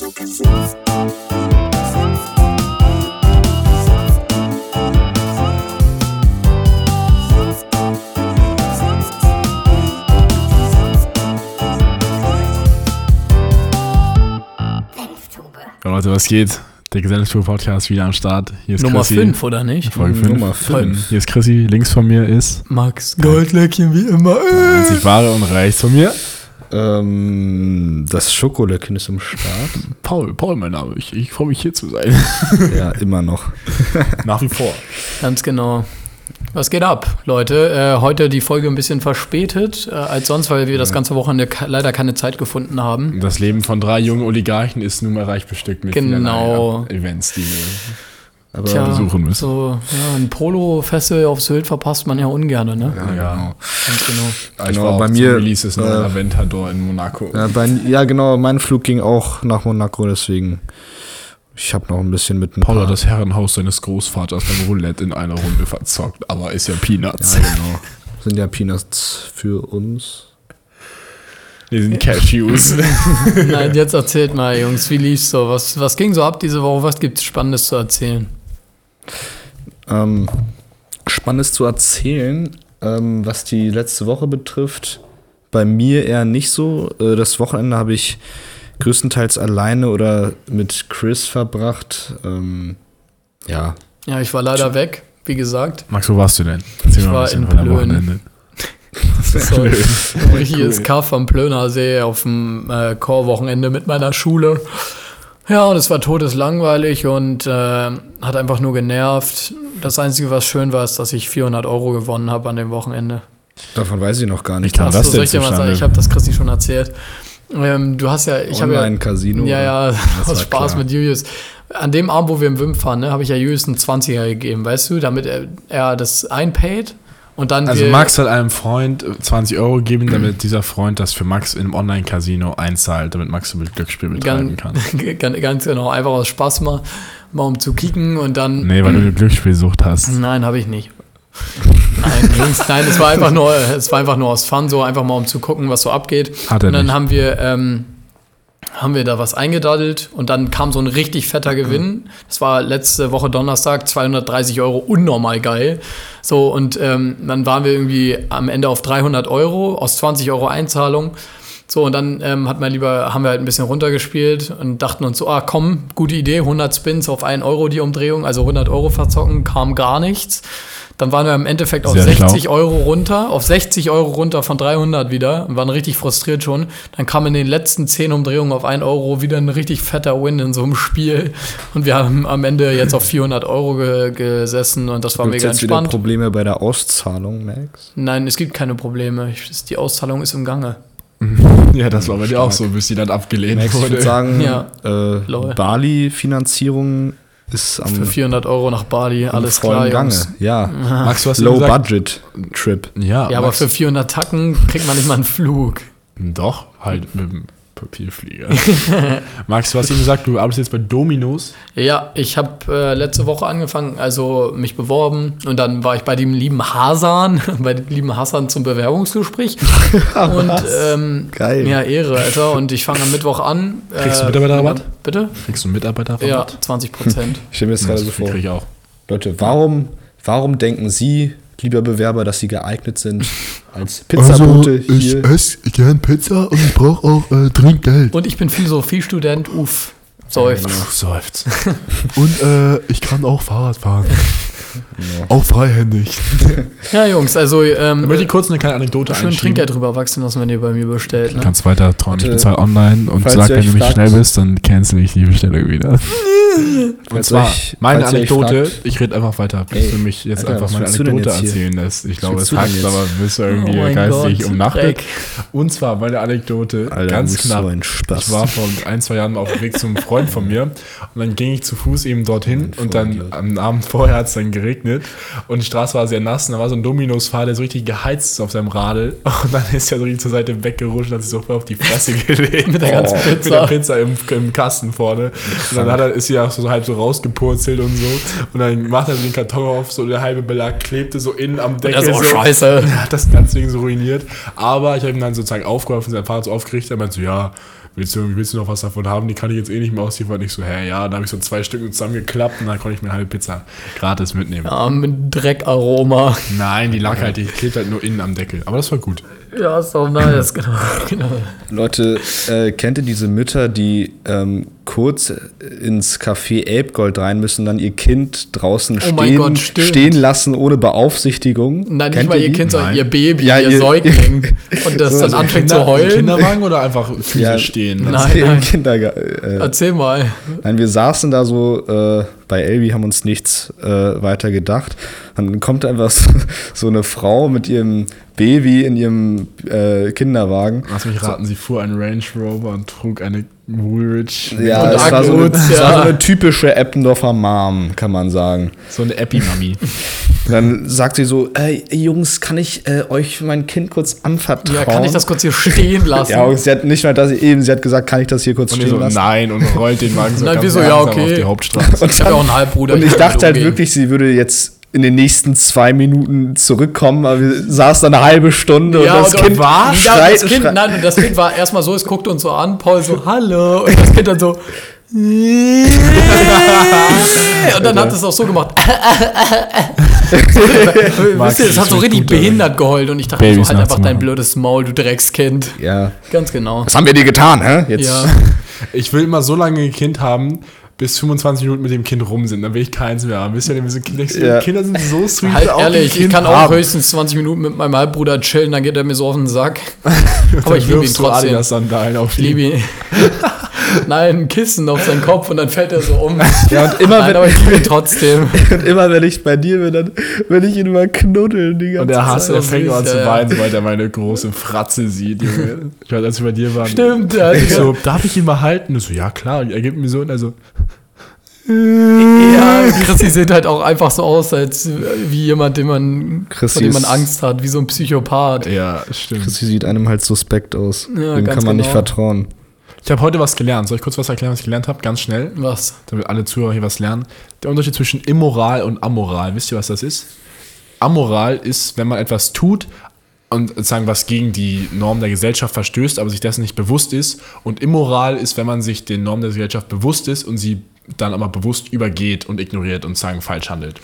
Ja, Leute, was geht? Der Gesellschaftspodcast wieder am Start. Hier ist Nummer Chrissy. 5, oder nicht? Folge 5. Nummer fünf. Hier ist Chrissy, links von mir ist Max Goldlöckchen wie immer. einzig wahre und rechts von mir Ähm, das Schokolöckchen ist im Start. Paul. Paul, mein Name. Ich, ich freue mich hier zu sein. ja, immer noch. Nach wie vor. Ganz genau. Was geht ab, Leute? Äh, heute die Folge ein bisschen verspätet äh, als sonst, weil wir das ganze Wochenende leider keine Zeit gefunden haben. Das Leben von drei jungen Oligarchen ist nun mal reich bestückt mit Genau. Events, die wir Aber Tja, besuchen müssen. so ja, ein Polo-Festival auf Sylt verpasst man ja ungern, ne? ja, genau. Ganz genau. Ich Genau, war auch bei zum mir, Release neuen äh, Aventador in Monaco. Ja, bei, ja, genau. Mein Flug ging auch nach Monaco, deswegen. Ich habe noch ein bisschen mit ein Paul paar- hat das Herrenhaus seines Großvaters beim Roulette in einer Runde verzockt, aber ist ja Peanuts. Ja, genau. Sind ja Peanuts für uns. Die sind Cashews. Nein, jetzt erzählt mal, Jungs, wie lief's so? Was, was ging so ab diese Woche? Was gibt's Spannendes zu erzählen? Ähm, Spannendes zu erzählen, ähm, was die letzte Woche betrifft. Bei mir eher nicht so. Äh, das Wochenende habe ich größtenteils alleine oder mit Chris verbracht. Ähm, ja, Ja, ich war leider weg, wie gesagt. Max, wo warst du denn? Erzähl Ich war in Plön. So, ein richtiges Kaff am Plönersee auf dem äh, Chorwochenende mit meiner Schule. Ja, und es war todeslangweilig und äh, hat einfach nur genervt. Das Einzige, was schön war, ist, dass ich 400 Euro gewonnen habe an dem Wochenende. davon weiß ich noch gar nicht. Achso, das soll ich? Ich habe das Christi schon erzählt. Ähm, du hast ja, ich habe ja, Online-Casino. ja, ja, Das aus Spaß klar. mit Julius. An dem Abend, wo wir im Wim fahren, ne, habe ich ja Julius einen 20er gegeben, weißt du, damit er, er das einpaid und dann Also Max hat einem Freund 20 Euro gegeben, damit dieser Freund das für Max im Online-Casino einzahlt, damit Max mit Glücksspiel betreiben kann. ganz, ganz genau, einfach aus Spaß mal, mal um zu kicken und dann. Nee, weil du eine Glücksspielsucht hast. Nein, habe ich nicht. Nein, Jungs, nein, es war einfach nur, es war einfach nur aus Fun, so einfach mal um zu gucken, was so abgeht. Hat er und dann nicht. haben wir, ähm, haben wir da was eingedaddelt und dann kam so ein richtig fetter Gewinn. Das war letzte Woche Donnerstag, 230 Euro, unnormal geil. So, und ähm, dann waren wir irgendwie am Ende auf 300 Euro aus 20 Euro Einzahlung. So, und dann ähm, hat mein Lieber, haben wir halt ein bisschen runtergespielt und dachten uns so, ah komm, gute Idee, 100 Spins auf 1 Euro die Umdrehung, also 100 Euro verzocken, kam gar nichts. Dann waren wir im Endeffekt auf Sehr 60 schlau. Euro runter, auf 60 Euro runter von 300 wieder und waren richtig frustriert schon. Dann kam in den letzten 10 Umdrehungen auf 1 Euro wieder ein richtig fetter Win in so einem Spiel und wir haben am Ende jetzt auf 400 Euro ge gesessen und das war Gibt's mega jetzt wieder entspannt. Probleme bei der Auszahlung, Max? Nein, es gibt keine Probleme. Ich- Die Auszahlung ist im Gange. Ja, das war bei dir auch so, bis die dann abgelehnt Max, ich würde wurde. sagen, Ja. äh. Bali-Finanzierung ist am Für 400 Euro nach Bali, alles klar, Gange. Jungs. Ja, Max, du hast Low gesagt, Budget Trip. Ja, Ja, aber für 400 Tacken kriegt man nicht mal einen Flug. doch, halt mit dem Papierflieger. Max, du hast eben gesagt, du arbeitest jetzt bei Dominos. Ja, ich habe äh, letzte Woche angefangen, also mich beworben und dann war ich bei dem lieben Hasan, bei dem lieben Hasan zum Bewerbungsgespräch. und ähm, Geil. Ja, Ehre, Alter. Und ich fange am Mittwoch an. Kriegst du Äh, Mitarbeiterrabatt? Bitte? Kriegst du einen Mitarbeiter Ja, 20 Prozent. Ich stelle mir jetzt gerade so Das vor. krieg ich auch. Leute, warum, warum denken Sie, lieber Bewerber, dass Sie geeignet sind als Pizzabote hier? esse gern Pizza und ich brauche auch äh, dringend Geld. und ich bin Philosophiestudent, uff. Seufzt. Puh, seufzt. Und äh, ich kann auch Fahrrad fahren. Auch freihändig. Ja, Jungs, also ähm, Ich möchte kurz eine kleine Anekdote schön. Trinkgeld drüber wachsen lassen, wenn ihr bei mir bestellt. Du Ne? kannst weiter trauen. Ich bezahle online und sag, wenn du nicht fragt- schnell bist, dann cancel ich die Bestellung wieder. Und zwar, euch- meine Anekdote, fragt- ich rede einfach weiter, bis Ey, du mich jetzt Alter, einfach meine Anekdote erzählen lässt. Ich glaube, es hackt, aber bist du irgendwie Oh geistig Gott, umnachtet. Dreck. Und zwar meine Anekdote, Alter, ganz knapp. so ein Spaß. Ich war vor ein, zwei Jahren auf dem Weg zum Freund von mir und dann ging ich zu Fuß eben dorthin und dann am Abend vorher hat es dann geregnet und die Straße war sehr nass und da war so ein Dominos-Fahrer, der so richtig geheizt ist auf seinem Radl und dann ist er so richtig zur Seite weggerutscht und hat sich so voll auf die Fresse gelegt. Mit der ganzen Mit der Pizza. Pizza im, im Kasten vorne. Und dann hat er, ist sie auch so halb so rausgepurzelt und so. Und dann macht er so den Karton auf, so der halbe Belag klebte so innen am Deckel. Das ist auch so. scheiße. Er hat das ganze Ding so ruiniert. Aber ich habe ihm dann sozusagen aufgeholfen, sein Fahrrad so aufgerichtet. Er meinte so, ja, willst du, willst du noch was davon haben? Die kann ich jetzt eh nicht mehr ausliefern. Ich so, hä, ja, dann habe ich so zwei Stück zusammengeklappt und dann konnte ich mir eine halbe Pizza gratis mitnehmen. Ja, mit Dreckaroma. Nein, die lag halt, die klebt halt nur innen am Deckel. Aber das war gut. Ja, ist doch nice, genau. genau. Leute, äh, kennt ihr diese Mütter, die ähm, kurz ins Café Elbgold rein müssen, dann ihr Kind draußen Oh stehen, Gott, stehen lassen ohne Beaufsichtigung? Nein, nicht mal ihr? Kind, sondern ihr Baby, Ja, ihr ihr- Säugling. Und das So, dann so anfängt Kinder- zu heulen. Kinderwagen oder einfach physisch Ja. stehen? Nein. Nein, Kindergarten. Äh, Erzähl mal. Nein, wir saßen da so äh, bei Elvi, haben uns nichts äh, weiter gedacht. Dann kommt einfach so, so eine Frau mit ihrem Baby in ihrem äh, Kinderwagen. Lass mich raten, sie fuhr einen Range Rover und trug eine Woolrich. Ja, Und es war, so eine, war so eine typische Eppendorfer Mom, kann man sagen. So eine Epi-Mami. Und dann sagt sie so, ey, Jungs, kann ich äh, euch mein Kind kurz anvertrauen? Ja, kann ich das kurz hier stehen lassen? Ja, und sie hat nicht mal das eben, sie hat gesagt, kann ich das hier kurz Und stehen so, lassen? nein, und rollt den Wagen so Nein, ganz wir so, ja, okay. auf die Hauptstraße. ich habe ja auch einen Halbbruder. Und ich kann dachte damit halt umgehen. wirklich, sie würde jetzt in den nächsten zwei Minuten zurückkommen, aber wir saßen da eine halbe Stunde Ja, und das und, Kind war, ja, schreit, das kind, schreit. nein, und das Kind war erstmal so, es guckt uns so an, Paul so, hallo, und das Kind dann so, und dann hat es auch so gemacht. wisst ihr, es hat so richtig behindert geheult und ich dachte Babys so, halt einfach dein blödes Maul, du Dreckskind. Ja. Ganz genau. Was haben wir dir getan, hä? Jetzt. Ja. Ich will immer so lange ein Kind haben, bis 25 Minuten mit dem Kind rum sind. Dann will ich keins mehr haben. Wisst ihr, diese Kinder, Ja. Kinder sind so sweet. Halt ehrlich, ich kann auch haben. höchstens 20 Minuten mit meinem Halbbruder chillen, dann geht er mir so auf den Sack. Aber Dann ich liebe ihn wirfst du trotzdem. Adidas-Sandalen auf Ich ihn. liebe ihn. Nein, ein Kissen auf seinen Kopf und dann fällt er so um. Ja, und immer, Nein, aber wenn, ich liebe ihn trotzdem. und immer wenn ich bei dir bin, dann will ich ihn immer knuddeln die ganze Und er hasst, Zeit. er fängt an zu weinen, sobald er meine große Fratze sieht, Junge. Ich weiß, als wir bei dir waren. Stimmt, ja. Ich so, darf ich ihn mal halten? Ich so, ja klar. Und er gibt mir so und er so, Ja, Chrissy sieht halt auch einfach so aus, als wie jemand, den man, Chrissy vor dem man Angst hat, wie so ein Psychopath. ja, stimmt. Sie sieht einem halt suspekt aus. Ja, Dem kann man nicht genau. vertrauen. Ich habe heute was gelernt. Soll ich kurz was erklären, was ich gelernt habe? Ganz schnell, Was? damit alle Zuhörer hier was lernen. Der Unterschied zwischen immoral und amoral. Wisst ihr, was das ist? Amoral ist, wenn man etwas tut und sozusagen was gegen die Norm der Gesellschaft verstößt, aber sich dessen nicht bewusst ist. Und immoral ist, wenn man sich den Normen der Gesellschaft bewusst ist und sie dann aber bewusst übergeht und ignoriert und sagen falsch handelt.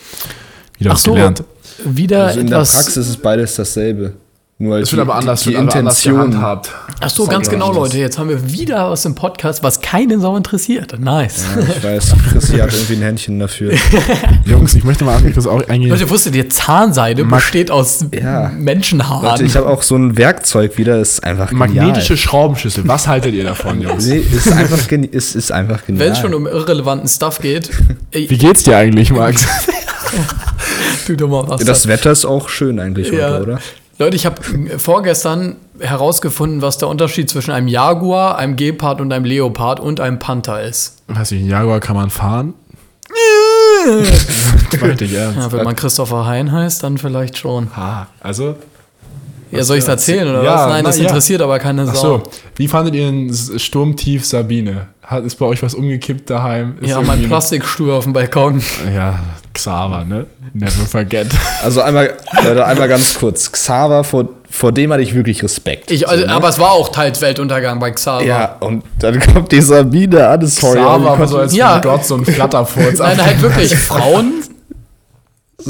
Wieder was gelernt. wieder Also in der. Praxis ist beides dasselbe. Nur Es wird aber anders, die, die anders Intention. gehandhabt. Ach so, ganz genau, Leute. Jetzt haben wir wieder was im Podcast, was keinen Sau interessiert. Nice. Ja, ich weiß, Chrissy hat irgendwie ein Händchen dafür. Jungs, ich möchte mal kurz auch eingehen. Leute, wusstet ihr, Zahnseide Mag- besteht aus Ja. Menschenhaaren. Leute, ich habe auch so ein Werkzeug wieder, ist einfach genial. Magnetische Schraubenschüssel. Was haltet ihr davon, Jungs? Nee, ist einfach, geni ist, ist einfach genial. Wenn es schon um irrelevanten Stuff geht, ey, Wie geht's dir eigentlich, Max? doch mal was. das Wetter ist auch schön eigentlich Ja. heute, oder? Leute, ich habe vorgestern herausgefunden, was der Unterschied zwischen einem Jaguar, einem Gepard und einem Leopard und einem Panther ist. Weiß ich, Jaguar kann man fahren? Meinte ich ernst. Ja, wenn man Christopher Hein heißt, dann vielleicht schon. Ah, also, Ja, soll ich es erzählen oder Ja, was? Nein, na, das ja. interessiert aber keine Sau. ach so. Wie fandet ihr den Sturmtief Sabine? Hat, ist bei euch was umgekippt daheim? Ist Ja, mein Plastikstuhl auf dem Balkon. Ja, Xaver, ne? Never forget. Also einmal, Leute, einmal ganz kurz. Xaver, vor, vor dem hatte ich wirklich Respekt. Ich, also, So, ne? Aber es war auch teils Weltuntergang bei Xaver. Ja, und dann kommt die Sabine an, sorry. aber Xaver war so als Ja. Gott so ein Flatterfurz. Nein, halt wirklich. Frauen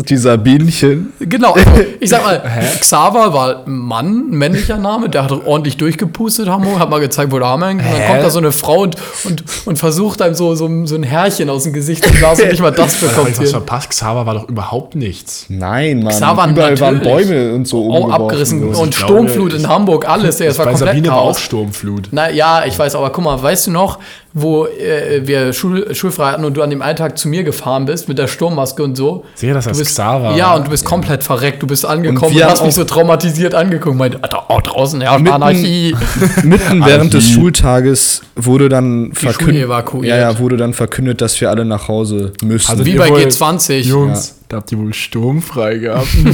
Die Sabinchen. Genau, also, ich sag mal, Xaver war ein Mann, ein männlicher Name, der hat ordentlich durchgepustet, Hamburg, hat mal gezeigt, wo der Arm hängt. Und dann kommt da so eine Frau und, und, und versucht einem so, so, so ein Härchen aus dem Gesicht zu blasen und nicht mal das Hab bekommt ich was hier. verpasst? Xaver war doch überhaupt nichts. Nein, Mann. Xaver Überall waren. Bäume und so Auch umgeworfen abgerissen und glaube, Sturmflut ich- in Hamburg, alles, ey, es war Bei komplett Sabine war auch Chaos. Sturmflut. Na ja, ich weiß, aber guck mal, weißt du noch, wo äh, wir Schul schulfrei hatten und du an dem einen Tag zu mir gefahren bist mit der Sturmmaske und so? Du das bist, Xaver Ja, und du bist komplett verreckt. Du bist angekommen Und und, hast mich so traumatisiert angeguckt. Meinte, oh, draußen herrscht Mitten- Anarchie. Mitten während des. Schultages wurde dann verkündet, ja, ja, wurde dann verkündet, dass wir alle nach Hause müssen. Also Wie bei wohl- G20. Jungs, da habt ihr wohl sturmfrei gehabt.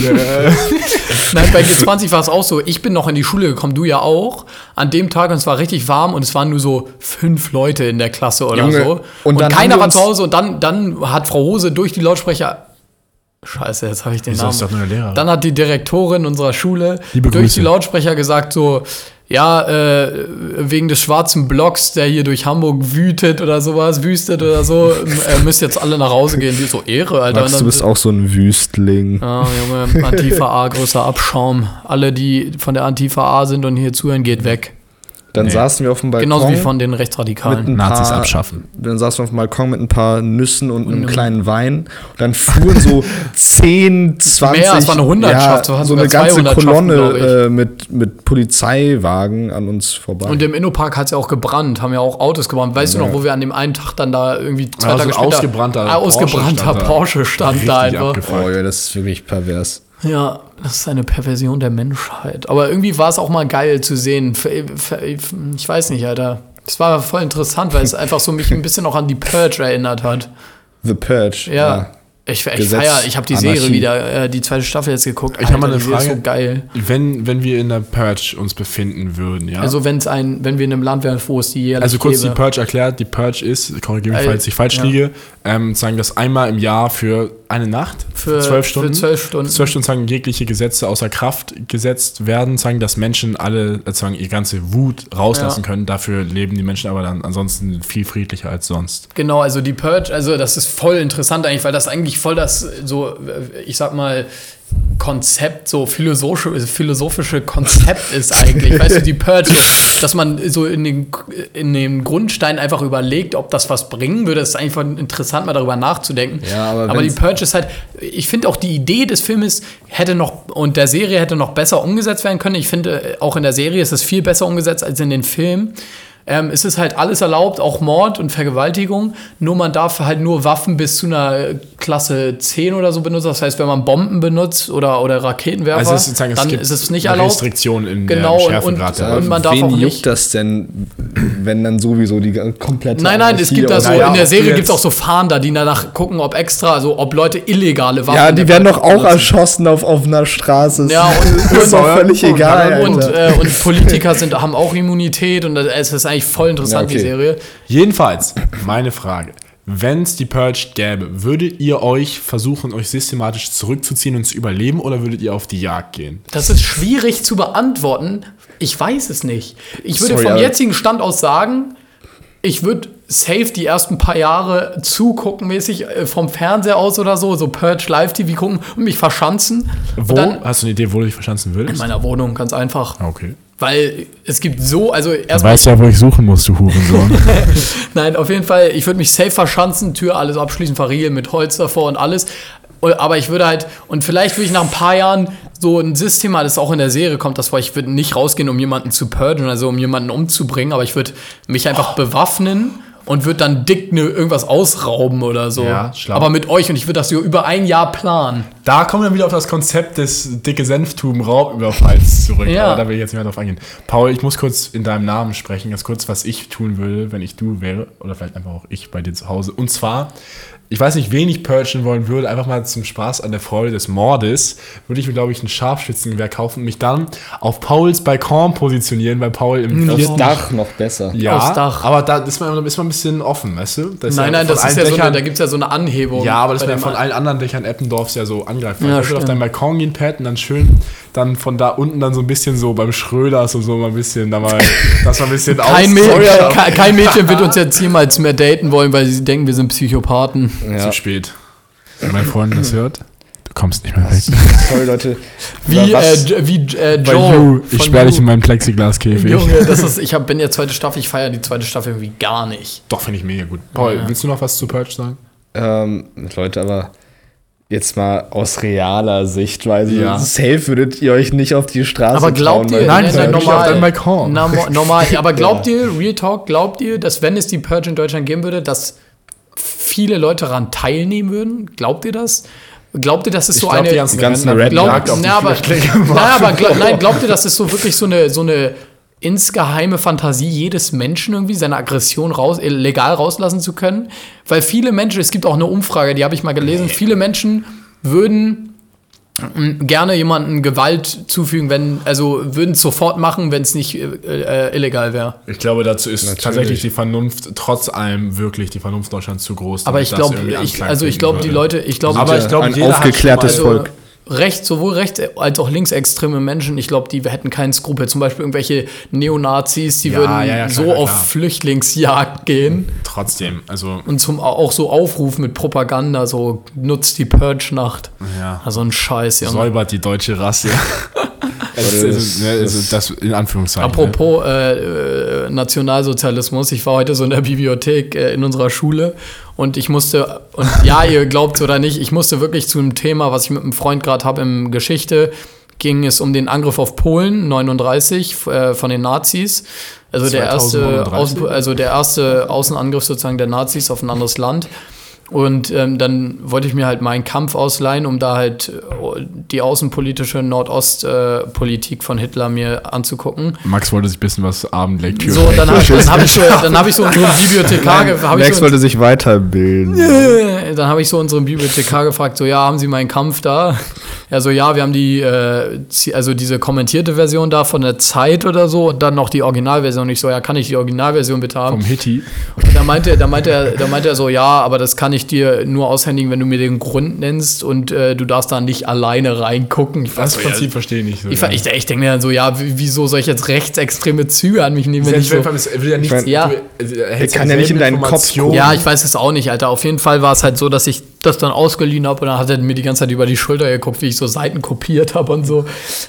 Nein, bei G20 war es auch so. Ich bin noch in die Schule gekommen, du ja auch. An dem Tag und es war richtig warm und es waren nur so fünf Leute in der Klasse oder Junge, so. und Und, keiner war zu Hause und dann, dann hat Frau Hose durch die Lautsprecher Scheiße, jetzt habe ich den Wieso Namen. ist doch nur Lehrer? Dann hat die Direktorin unserer Schule durch die Lautsprecher gesagt so, ja, äh, wegen des schwarzen Blocks, der hier durch Hamburg wütet oder sowas, wüstet oder so, äh, müsst jetzt alle nach Hause gehen. Die so Ehre, Alter. Max, Und du dann- bist auch so ein Wüstling. Ah, Junge, Antifa A, größer Abschaum. Alle, die von der Antifa A sind und hier zuhören, geht weg. Dann Nee. saßen wir auf dem Balkon. Genauso wie von den mit Rechtsradikalen. ein Nazis paar, abschaffen. Dann saßen wir auf dem Balkon mit ein paar Nüssen und einem einem- kleinen Wein. Und dann fuhren so 10, 20. Mehr, es war eine Hundertschaft, so Ja, so eine ganze 200 Kolonne äh, mit, mit Polizeiwagen an uns vorbei. Und im Innopark hat es ja auch gebrannt, haben ja auch Autos gebrannt. Weißt du noch, wo wir an dem einen Tag dann da irgendwie zwei Ja, so Tage ein später... ausgebrannter Ah, ausgebrannter Porsche Porsche stand stand, da. einfach. oh ja, das ist wirklich pervers. Ja, das ist eine Perversion der Menschheit. Aber irgendwie war es auch mal geil zu sehen. Ich weiß nicht, Alter. Es war voll interessant, weil es einfach so mich ein bisschen auch an die Purge erinnert hat. The Purge. Ja. Ich, ich Gesetz, feier, ich habe die Serie Anarchie. wieder, äh, die zweite Staffel jetzt geguckt. Ich hab mal eine Frage. so geil. Wenn, wenn wir in der Purge uns befinden würden, ja. Also wenn es ein, wenn wir in einem Land wären, wo es die jährlich Also kurz gäbe. die Purge erklärt. Die Purge ist, korrigiere mich, Äh, falls ich falsch ja. liege, ähm, sagen das einmal im Jahr für eine Nacht, Für- zwölf für Stunden. zwölf Stunden. Zwölf Stunden sagen jegliche Gesetze außer Kraft gesetzt werden, sagen, dass Menschen alle äh, sagen, ihre ganze Wut rauslassen Ja. können. Dafür leben die Menschen aber dann ansonsten viel friedlicher als sonst. Genau, also die Purge, also das ist voll interessant eigentlich, weil das eigentlich voll das so, äh, ich sag mal, Konzept, so philosophische, philosophische Konzept ist eigentlich. weißt du, die Purge, dass man so in den, in den Grundstein einfach überlegt, ob das was bringen würde. Das ist einfach interessant, mal darüber nachzudenken. Ja, aber aber die Purge ist halt, ich finde auch die Idee des Filmes hätte noch und der Serie hätte noch besser umgesetzt werden können. Ich finde, auch in der Serie ist es viel besser umgesetzt als in den Filmen. Ähm, es ist halt alles erlaubt, auch Mord und Vergewaltigung. Nur man darf halt nur Waffen bis zu einer Klasse 10 oder so benutzen. Das heißt, wenn man Bomben benutzt oder, oder Raketenwerfer, Also es ist dann gibt ist es nicht eine erlaubt. Restriktion in Genau, der und- Schärfegrad. und- der und man darf Wen auch juckt nicht- das denn, wenn dann sowieso die komplette Nein, nein, es gibt da so, Naja, in der Serie gibt es auch so Fahnder, die danach gucken, ob extra, also ob Leute illegale Waffen. Ja, die werden doch auch benutzen. erschossen auf, auf einer Straße. Ja, und- das ist doch und- völlig und- egal. Und, äh, und Politiker sind, haben auch Immunität und es ist eigentlich voll interessant, Ja, okay. die Serie. Jedenfalls, meine Frage. Wenn es die Purge gäbe, würdet ihr euch versuchen, euch systematisch zurückzuziehen und zu überleben oder würdet ihr auf die Jagd gehen? Das ist schwierig zu beantworten. Ich weiß es nicht. Ich würde Sorry, vom jetzigen Stand aus sagen, ich würde safe die ersten paar Jahre zugucken, mäßig äh, vom Fernseher aus oder so, so Purge Live TV gucken und mich verschanzen. Wo? Dann Hast du eine Idee, wo du dich verschanzen in würdest? meiner Wohnung, ganz einfach. Okay. Weil es gibt so, also erstmal. ja, wo ich suchen muss, du Hurensohn. Nein, auf jeden Fall, ich würde mich safe verschanzen, Tür alles abschließen, verriegeln mit Holz davor und alles. Aber ich würde halt, und vielleicht würde ich nach ein paar Jahren so ein System, das auch in der Serie kommt, das war, ich würde nicht rausgehen, um jemanden zu purgen, also um jemanden umzubringen, aber ich würde mich einfach bewaffnen und würde dann dick ne, irgendwas ausrauben oder so. Ja, schlau. aber mit euch und ich würde das so über ein Jahr planen. Da kommen wir wieder auf das Konzept des dicke Senftuben Raubüberfalls zurück. Ja. Aber da will ich jetzt nicht mehr drauf eingehen. Paul, ich muss kurz in deinem Namen sprechen, ganz kurz, was ich tun würde, wenn ich du wäre. Oder vielleicht einfach auch ich bei dir zu Hause. Und zwar, ich weiß nicht, wen ich purgen wollen würde, einfach mal zum Spaß an der Freude des Mordes, würde ich mir, glaube ich, ein Scharfschützengewehr kaufen und mich dann auf Pauls Balkon positionieren, weil Paul im Aufs vierten Dach noch besser. Ja, Aufs Dach. aber da ist man, ist man ein bisschen offen, weißt du? Das ist Nein, ja nein, das ist ja so eine, Dächern- da gibt es ja so eine Anhebung. ja, aber das wäre von man- allen anderen Dächern Eppendorfs ja so angreifbar. Ja, ich würde auf deinen Balkon gehen, Pat, und dann schön dann von da unten dann so ein bisschen so beim Schröders und so mal ein bisschen, da mal, das mal ein bisschen Kein, aus- Mädchen, kein Mädchen wird uns jetzt jemals mehr daten wollen, weil sie denken, wir sind Psychopathen. Ja. Zu spät. Wenn mein Freund das hört, du kommst nicht mehr weg. Sorry, Leute. Wie, äh, wie äh, Joe. You, ich sperre dich in meinem Plexiglaskäfig. Junge, das ist, ich hab, bin ja zweite Staffel, ich feiere die zweite Staffel irgendwie gar nicht. Doch, finde ich mega gut. Paul, Ja. willst du noch was zu Purge sagen? Ähm, Leute, aber jetzt mal aus realer Sichtweise. Ja. Safe würdet ihr euch nicht auf die Straße Aber glaubt trauen, ihr, Nein, nein, mo- normal, ja, aber glaubt ihr, Real Talk, glaubt ihr, dass wenn es die Purge in Deutschland geben würde, dass viele Leute daran teilnehmen würden? Glaubt ihr das? Glaubt ihr, dass es so glaub, eine. die ganzen, ganzen Red nackt auf na, aber, na, aber glaub, nein, glaubt ihr, das ist so wirklich so eine, so eine insgeheime Fantasie jedes Menschen irgendwie, seine Aggression raus, legal rauslassen zu können? Weil viele Menschen, es gibt auch eine Umfrage, die habe ich mal gelesen, viele Menschen würden gerne jemanden Gewalt zufügen, wenn, also würden es sofort machen, wenn es nicht äh, äh, illegal wäre. Ich glaube, dazu ist Natürlich. tatsächlich die Vernunft, trotz allem wirklich die Vernunft Deutschlands zu groß. Aber ich glaube, also ich glaube, die. Leute, ich glaube, Aber ich glaube, ein aufgeklärtes Volk. Rechts, sowohl rechts als auch linksextreme Menschen, ich glaube, die hätten keinen Skrupel. Zum Beispiel irgendwelche Neonazis, die Ja, würden ja, ja, klar, so auf. Flüchtlingsjagd gehen Trotzdem, also, und zum auch so Aufruf mit Propaganda, so nutzt die Purge-Nacht. ja. Also ein Scheiß, ja. Säubert die deutsche Rasse. also, also, ne, also das in Anführungszeichen. ne? Apropos äh, äh, Nationalsozialismus, ich war heute so in der Bibliothek äh, in unserer Schule und ich musste, und ja, ihr glaubt oder nicht, ich musste wirklich zu einem Thema, was ich mit einem Freund gerade habe in Geschichte, ging es um den Angriff auf Polen 39 äh, von den Nazis. Also der erste, 2039? Außen, also der erste Außenangriff sozusagen der Nazis auf ein anderes Land. Und ähm, dann wollte ich mir halt meinen Kampf ausleihen, um da halt äh, die außenpolitische Nordostpolitik von Hitler mir anzugucken. Max wollte sich ein bisschen was Abendlektüre. So, dann habe dann hab ich so, dann hab ich so unseren Bibliothekar, ge- hab ich Max so, wollte sich weiterbilden. äh, dann habe ich so unseren Bibliothekar gefragt, so, ja, haben Sie meinen Kampf da? Er so, ja, wir haben die, äh, also diese kommentierte Version da von der Zeit oder so und dann noch die Originalversion. Ich so, ja, kann ich die Originalversion bitte haben? Vom Hitti. Und da meinte, da, meinte er, da meinte er so, ja, aber das kann ich dir nur aushändigen, wenn du mir den Grund nennst und äh, du darfst da nicht alleine reingucken. Ich, Das so, Prinzip ja, verstehe ich nicht so. ich, ich, ich denke mir dann so, ja, wieso soll ich jetzt rechtsextreme Züge an mich nehmen, wenn ich so... will ja nicht, mein, Ja. Er kann ja nicht in deinen Kopf gucken. Ja, ich weiß es auch nicht, Alter. Auf jeden Fall war es halt so, dass ich das dann ausgeliehen habe und dann hat er mir die ganze Zeit über die Schulter geguckt, wie ich so Seiten kopiert habe und so.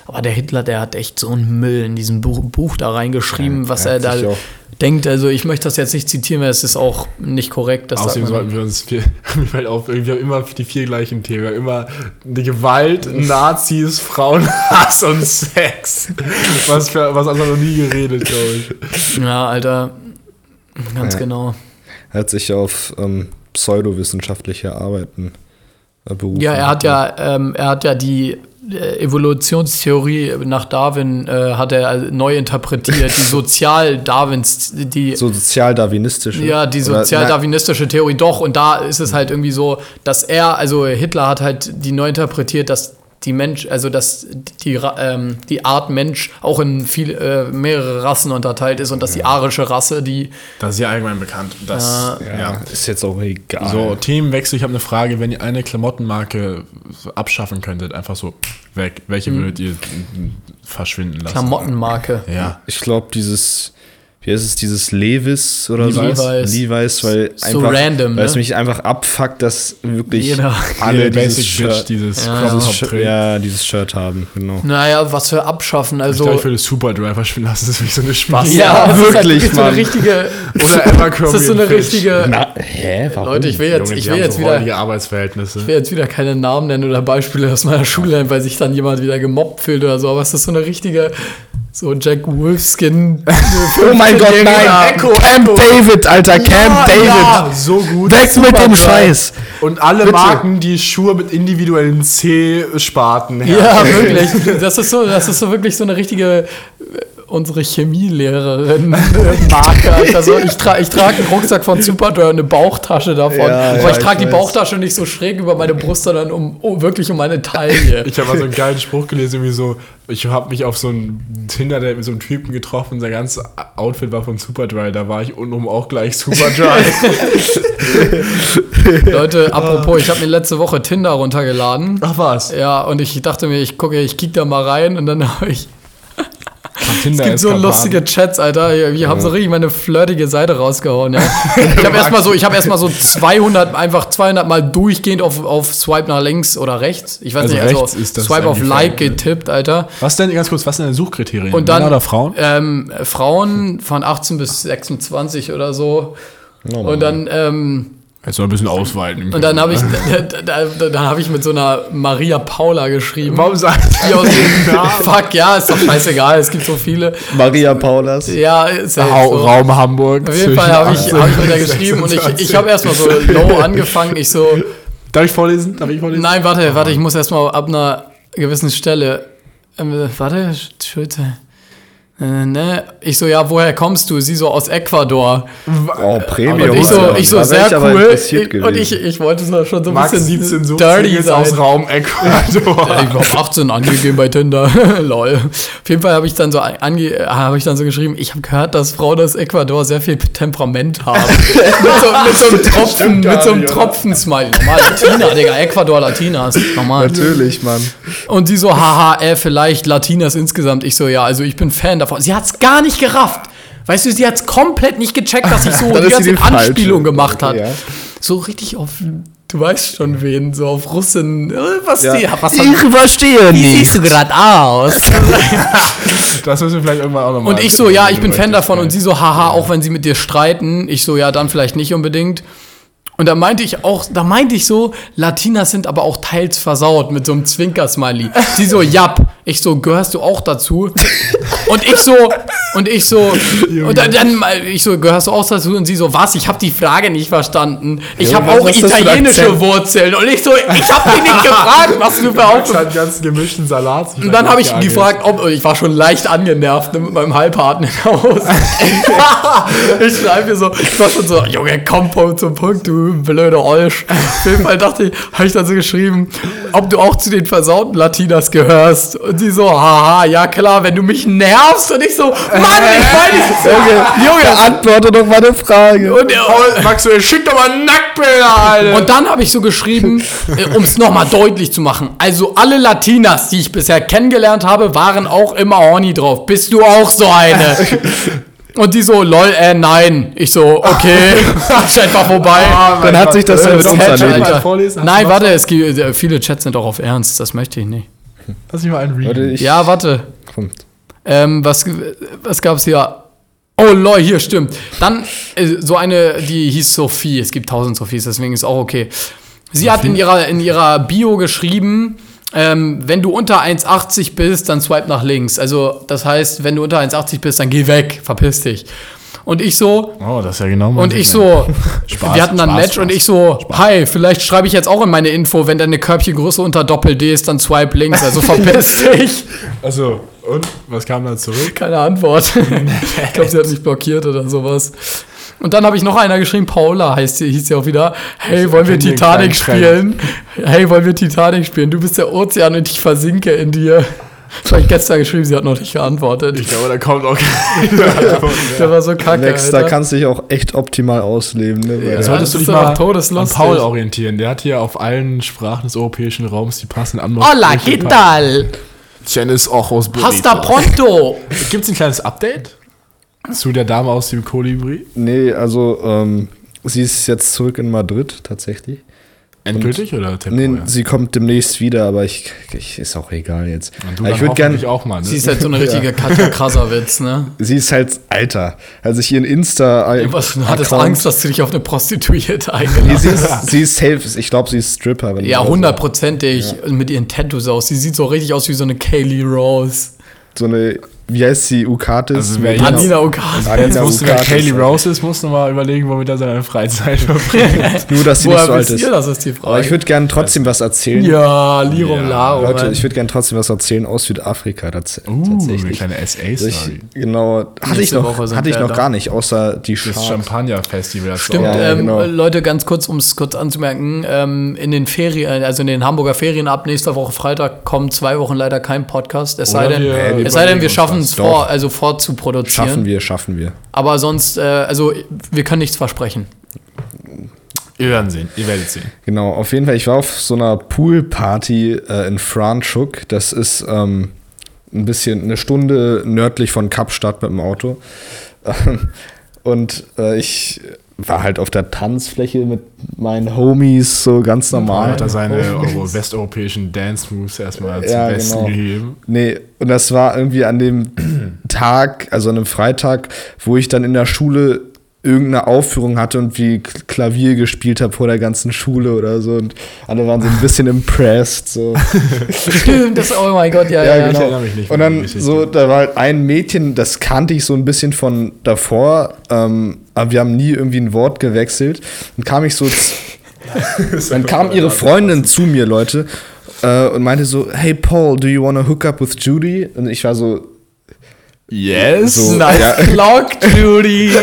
Aber der Hitler, der hat echt so einen Müll in diesem Buch, Buch da reingeschrieben, was er da denkt. Also ich möchte das jetzt nicht zitieren, weil es ist auch nicht korrekt. Das Außerdem sollten wir uns, mir fällt auf, irgendwie haben immer die vier gleichen Themen. Immer die Gewalt, Nazis, Frauenhass und Sex. Was, für, was haben wir noch nie geredet, glaube ich. Ja, Alter. Ganz Ja. genau. Er hat sich auf ähm, pseudowissenschaftliche Arbeiten äh, berufen. Ja, er hat ja, ähm, er hat ja die Evolutionstheorie nach Darwin äh, hat er neu interpretiert, die Sozial-Darwins, die So sozial-darwinistische. Ja, die sozial-darwinistische Theorie doch. Und da ist es halt irgendwie so, dass er, also Hitler hat halt die neu interpretiert, dass die Mensch, also dass die, ähm, die Art Mensch auch in viel, äh, mehrere Rassen unterteilt ist und dass die arische Rasse, die Das ist ja allgemein bekannt. Das, ja. ja, ist jetzt auch egal. So, Themenwechsel. Ich habe eine Frage. Wenn ihr eine Klamottenmarke abschaffen könntet, einfach so weg, welche würdet ihr verschwinden lassen? Klamottenmarke. Ja. Ich glaube, dieses, wie heißt es, dieses Levis oder Levi's. so. Levi's, weil So einfach, random, weil es ne? mich einfach abfuckt, dass wirklich Jeder. alle Jede dieses Basic Bitch Shirt, dieses Ja. Dieses Shirt, ja, dieses Shirt haben, genau. Naja, was für abschaffen, Ich also. glaube, ich würde Superdry verschwinden lassen. Das ist wirklich so eine Spaß. Ja, ist wirklich, halt so eine richtige. Oder Abercrombie Das ist so eine richtige. Na, hä, warum? Leute, ich will jetzt, Junge, ich will jetzt so wieder. Arbeitsverhältnisse. Ich will jetzt wieder keine Namen nennen oder Beispiele aus meiner Schule nennen, weil sich dann jemand wieder gemobbt fühlt oder so. Aber es ist so eine richtige, so Jack Wolfskin. Oh mein Gott, nein! Echo, Camp David, Alter, Camp David! Ja, so gut. Weg mit dem. Scheiß! Und alle Bitte. Marken, die Schuhe mit individuellen C-Sparten Ja, wirklich. Das ist so, das ist so wirklich so eine richtige unsere Chemielehrerin äh, Marke. Alter. So, ich, tra ich trage einen Rucksack von Superdry und eine Bauchtasche davon. Ja, Aber ja, ich trage die weiß. Bauchtasche nicht so schräg über meine Brust, sondern um, um wirklich um meine Taille. Ich habe mal so einen geilen Spruch gelesen, irgendwie so, ich habe mich auf so ein Tinder-Date mit so einem Typen getroffen, sein ganzes Outfit war von Superdry, da war ich untenrum auch gleich Superdry. Leute, apropos, ich habe mir letzte Woche Tinder runtergeladen. Ach was. Ja, und ich dachte mir, ich gucke, ich kick da mal rein und dann habe ich. Es gibt so lustige Chats, Alter. Wir wir haben so richtig meine flirtige Seite rausgehauen, ja. Ich habe erstmal so, ich habe erstmal so 200, einfach 200 Mal durchgehend auf, auf Swipe nach links oder rechts. Ich weiß Also nicht, also Swipe auf Like fair. getippt, Alter. Was denn, ganz kurz, was sind deine Suchkriterien? Und dann Männer oder Frauen? Ähm, Frauen von 18 bis 26 oder so. Und dann, ähm, Jetzt soll ein bisschen ausweiten. und dann habe ich, da, da, da, dann habe ich mit so einer Maria Paula geschrieben. Warum sagst Die aus Fuck, ja, ist doch scheißegal, es gibt so viele. Maria Paulas. Ja, ist ja Ra so. Raum Hamburg. Auf jeden Fall habe ich, hab ich mit der geschrieben und ich, ich habe erstmal so low angefangen. Ich so, Darf ich vorlesen? Darf ich vorlesen? nein, warte, warte, ich muss erstmal ab einer gewissen Stelle. Ähm, warte, Schulze. Äh, ne? Ich so, ja, woher kommst du? Sie so aus Ecuador. Oh, Premium. Und ich so, ich so Da sehr cool. Und ich, ich wollte so schon so ein Max bisschen 17 sucht dirty sein. aus Raum Ecuador. Ja, ich war auf 18 angegeben bei Tinder. Lol. Auf jeden Fall habe ich dann so ange habe ich dann so geschrieben, ich habe gehört, dass Frauen aus Ecuador sehr viel Temperament haben. mit, so, mit so einem Tropfen, mit so einem? Tropfen-Smiley. Normal Latina, Digga, Ecuador Latinas. Normal. Natürlich, Mann. Und sie so, haha, äh, vielleicht Latinas insgesamt. Ich so, ja, also ich bin Fan davon. Sie hat's gar nicht gerafft. Weißt du, sie hat's komplett nicht gecheckt, dass ich so die ganze. Anspielung gemacht hat. Ja. So richtig auf, du weißt schon wen, so auf Russen. Äh, Was Ja. die, was verstehe wie siehst du gerade aus? Das müssen wir vielleicht irgendwann auch nochmal. Und ich so, ja, ich bin Fan davon. Und sie so, haha, auch wenn sie mit dir streiten. Ich so, ja, dann vielleicht nicht unbedingt. Und da meinte ich auch, da meinte ich so, Latinas sind aber auch teils versaut mit so einem Zwinker-Smiley. Sie so, japp. Ich so, gehörst du auch dazu? Und ich so, und ich so, und dann, dann ich so, gehörst du auch dazu? Und sie so, was? Ich habe die Frage nicht verstanden. Ich Junge, habe auch italienische? Wurzeln. Und ich so, ich habe dich nicht gefragt, was du für Max Autos hat ganz gemischten Salat. und dann habe ich ihn gefragt, ob ich war schon leicht angenervt ne, mit meinem Halbharten im Haus. ich schreibe mir so, ich war schon so, Junge, komm zum Punkt, du blöde Olsch. Auf jeden Fall dachte ich, habe ich dann so geschrieben, ob du auch zu den versauten Latinas gehörst. Und sie so, haha, ja klar, wenn du mich nervst. Und ich so, Mann, ich meine nicht. Junge, Junge. Beantworte doch mal eine Frage. Und, er- Max, du schick doch mal Nacktbilder, Alter. Und dann habe ich so geschrieben, äh, um es nochmal deutlich zu machen. Also alle Latinas, die ich bisher kennengelernt habe, waren auch immer horny drauf. Bist du auch so eine? Und die so, lol, äh, nein. Ich so, okay, war vorbei. Dann hat sich das ja mit Das uns erledigt. Nein, warte, es gibt, äh, viele Chats sind auch auf Ernst, das möchte ich nicht. Lass mich mal einen readen. Ja, warte. Kommt. Ähm, was, was gab's hier? Oh, lol, hier stimmt. Dann äh, so eine, die hieß Sophie. Es gibt tausend Sophies, deswegen ist auch okay. Sie hat in ihrer, in ihrer Bio geschrieben, ähm, wenn du unter 1,80 bist, dann swipe nach links. Also, das heißt, wenn du unter 1,80 bist, dann geh weg, verpiss dich. Und ich so, Oh, das ist ja genau mein und Ding, ich so, Spaß, wir hatten dann ein Spaß, Match und Spaß. ich so, hi, vielleicht schreibe ich jetzt auch in meine Info, wenn deine Körbchengröße unter Doppel-D ist, dann swipe links, also verpiss dich. Also, und? Was kam da zurück? Keine Antwort. ich glaube, sie hat mich blockiert oder sowas. Und dann habe ich noch einer geschrieben, Paula heißt sie, hieß sie auch wieder. Hey, wollen wir Titanic spielen? Hey, wollen wir Titanic spielen? Du bist der Ozean und ich versinke in dir. Das habe ich gestern geschrieben, sie hat noch nicht geantwortet. Ich glaube, da kommt auch keine Der war so kacke, Lex, da kannst du dich auch echt optimal ausleben. Ne? Ja. Solltest du dich mal an Paul orientieren. Der hat hier auf allen Sprachen des europäischen Raums die passenden Antworten. Hola, ¿qué tal? Tienes ojos Hasta pronto. Gibt es ein kleines Update zu der Dame aus dem Kolibri? Nee, also ähm, sie ist jetzt zurück in Madrid tatsächlich. Endgültig oder Nee, temporär? sie kommt demnächst wieder, aber ich, ich ist auch egal jetzt. Und ich würde gerne, auch mal. Ne? Sie ist halt so eine richtige Katja Krasavitz, ne? sie ist halt alter. Als ich ihren Insta Was, du hattest Account- Angst, dass du dich auf eine Prostituierte Nee, eingeladen sie ist, sie ist safe. Ich glaube, sie ist Stripperin. Ja, oder hundertprozentig mit ihren Tattoos aus. Sie sieht so richtig aus wie so eine Kaylee Rose. So eine, wie heißt sie, Ukatis? Also jetzt- Anina Okada. Jetzt Anina musst du, wer Ukatis, Kaylee. Rose ist, musst du mal überlegen, womit er seine Freizeit verbringt. Nur, dass sie nicht so alt ist. ihr, das ist die Frage. Aber ich würde gerne trotzdem was erzählen. ja, Lirum Ja, Larum. Leute, ich würde gerne trotzdem was erzähhlen aus Südafrika tats Uh, eine tatsächlich. kleine Ich, SA-Story. genau, hatte ich noch, Woche sind hatte ich wir noch da. gar nicht, außer die Das Chart. Champagner-Festival. das Stimmt, auch- Ja, ähm, genau. Leute, ganz kurz, um es kurz anzumerken, ähm, in den Ferien, also in den Hamburger Ferien ab nächster Woche Freitag kommen zwei Wochen leider kein Podcast. Es sei denn, wir- Äh, wir es sei denn, wir uns schaffen es vor, also vorzuproduzieren. Schaffen wir, schaffen wir. Aber sonst, äh, also wir können nichts versprechen. Wir werden sehen. Ihr werdet sehen. Genau, auf jeden Fall, ich war auf so einer Poolparty äh, in Franschhoek. Das ist ähm, ein bisschen eine Stunde nördlich von Kapstadt mit dem Auto. Und äh, ich war halt auf der Tanzfläche mit meinen Homies, so ganz normal. Hat er seine euro- westeuropäischen Dance-Moves erstmal zum Ja, Besten genau. gegeben. Nee, und das war irgendwie an dem Tag, also an einem Freitag, wo ich dann in der Schule irgendeine Aufführung hatte und wie Klavier gespielt habe vor der ganzen Schule oder so. Und alle waren so ein bisschen impressed. So. Stimmt, das, oh mein Gott, ja, ja, ja. ich erinnere mich nicht Und dann so, da war halt ein Mädchen, das kannte ich so ein bisschen von davor, ähm, aber wir haben nie irgendwie ein Wort gewechselt. Dann kam ich so, dann kam ihre Freundin zu mir, Leute, äh, und meinte so, hey Paul, do you wanna hook up with Judy? Und ich war so, Yes. So, Nice ja. Vlog, Judy.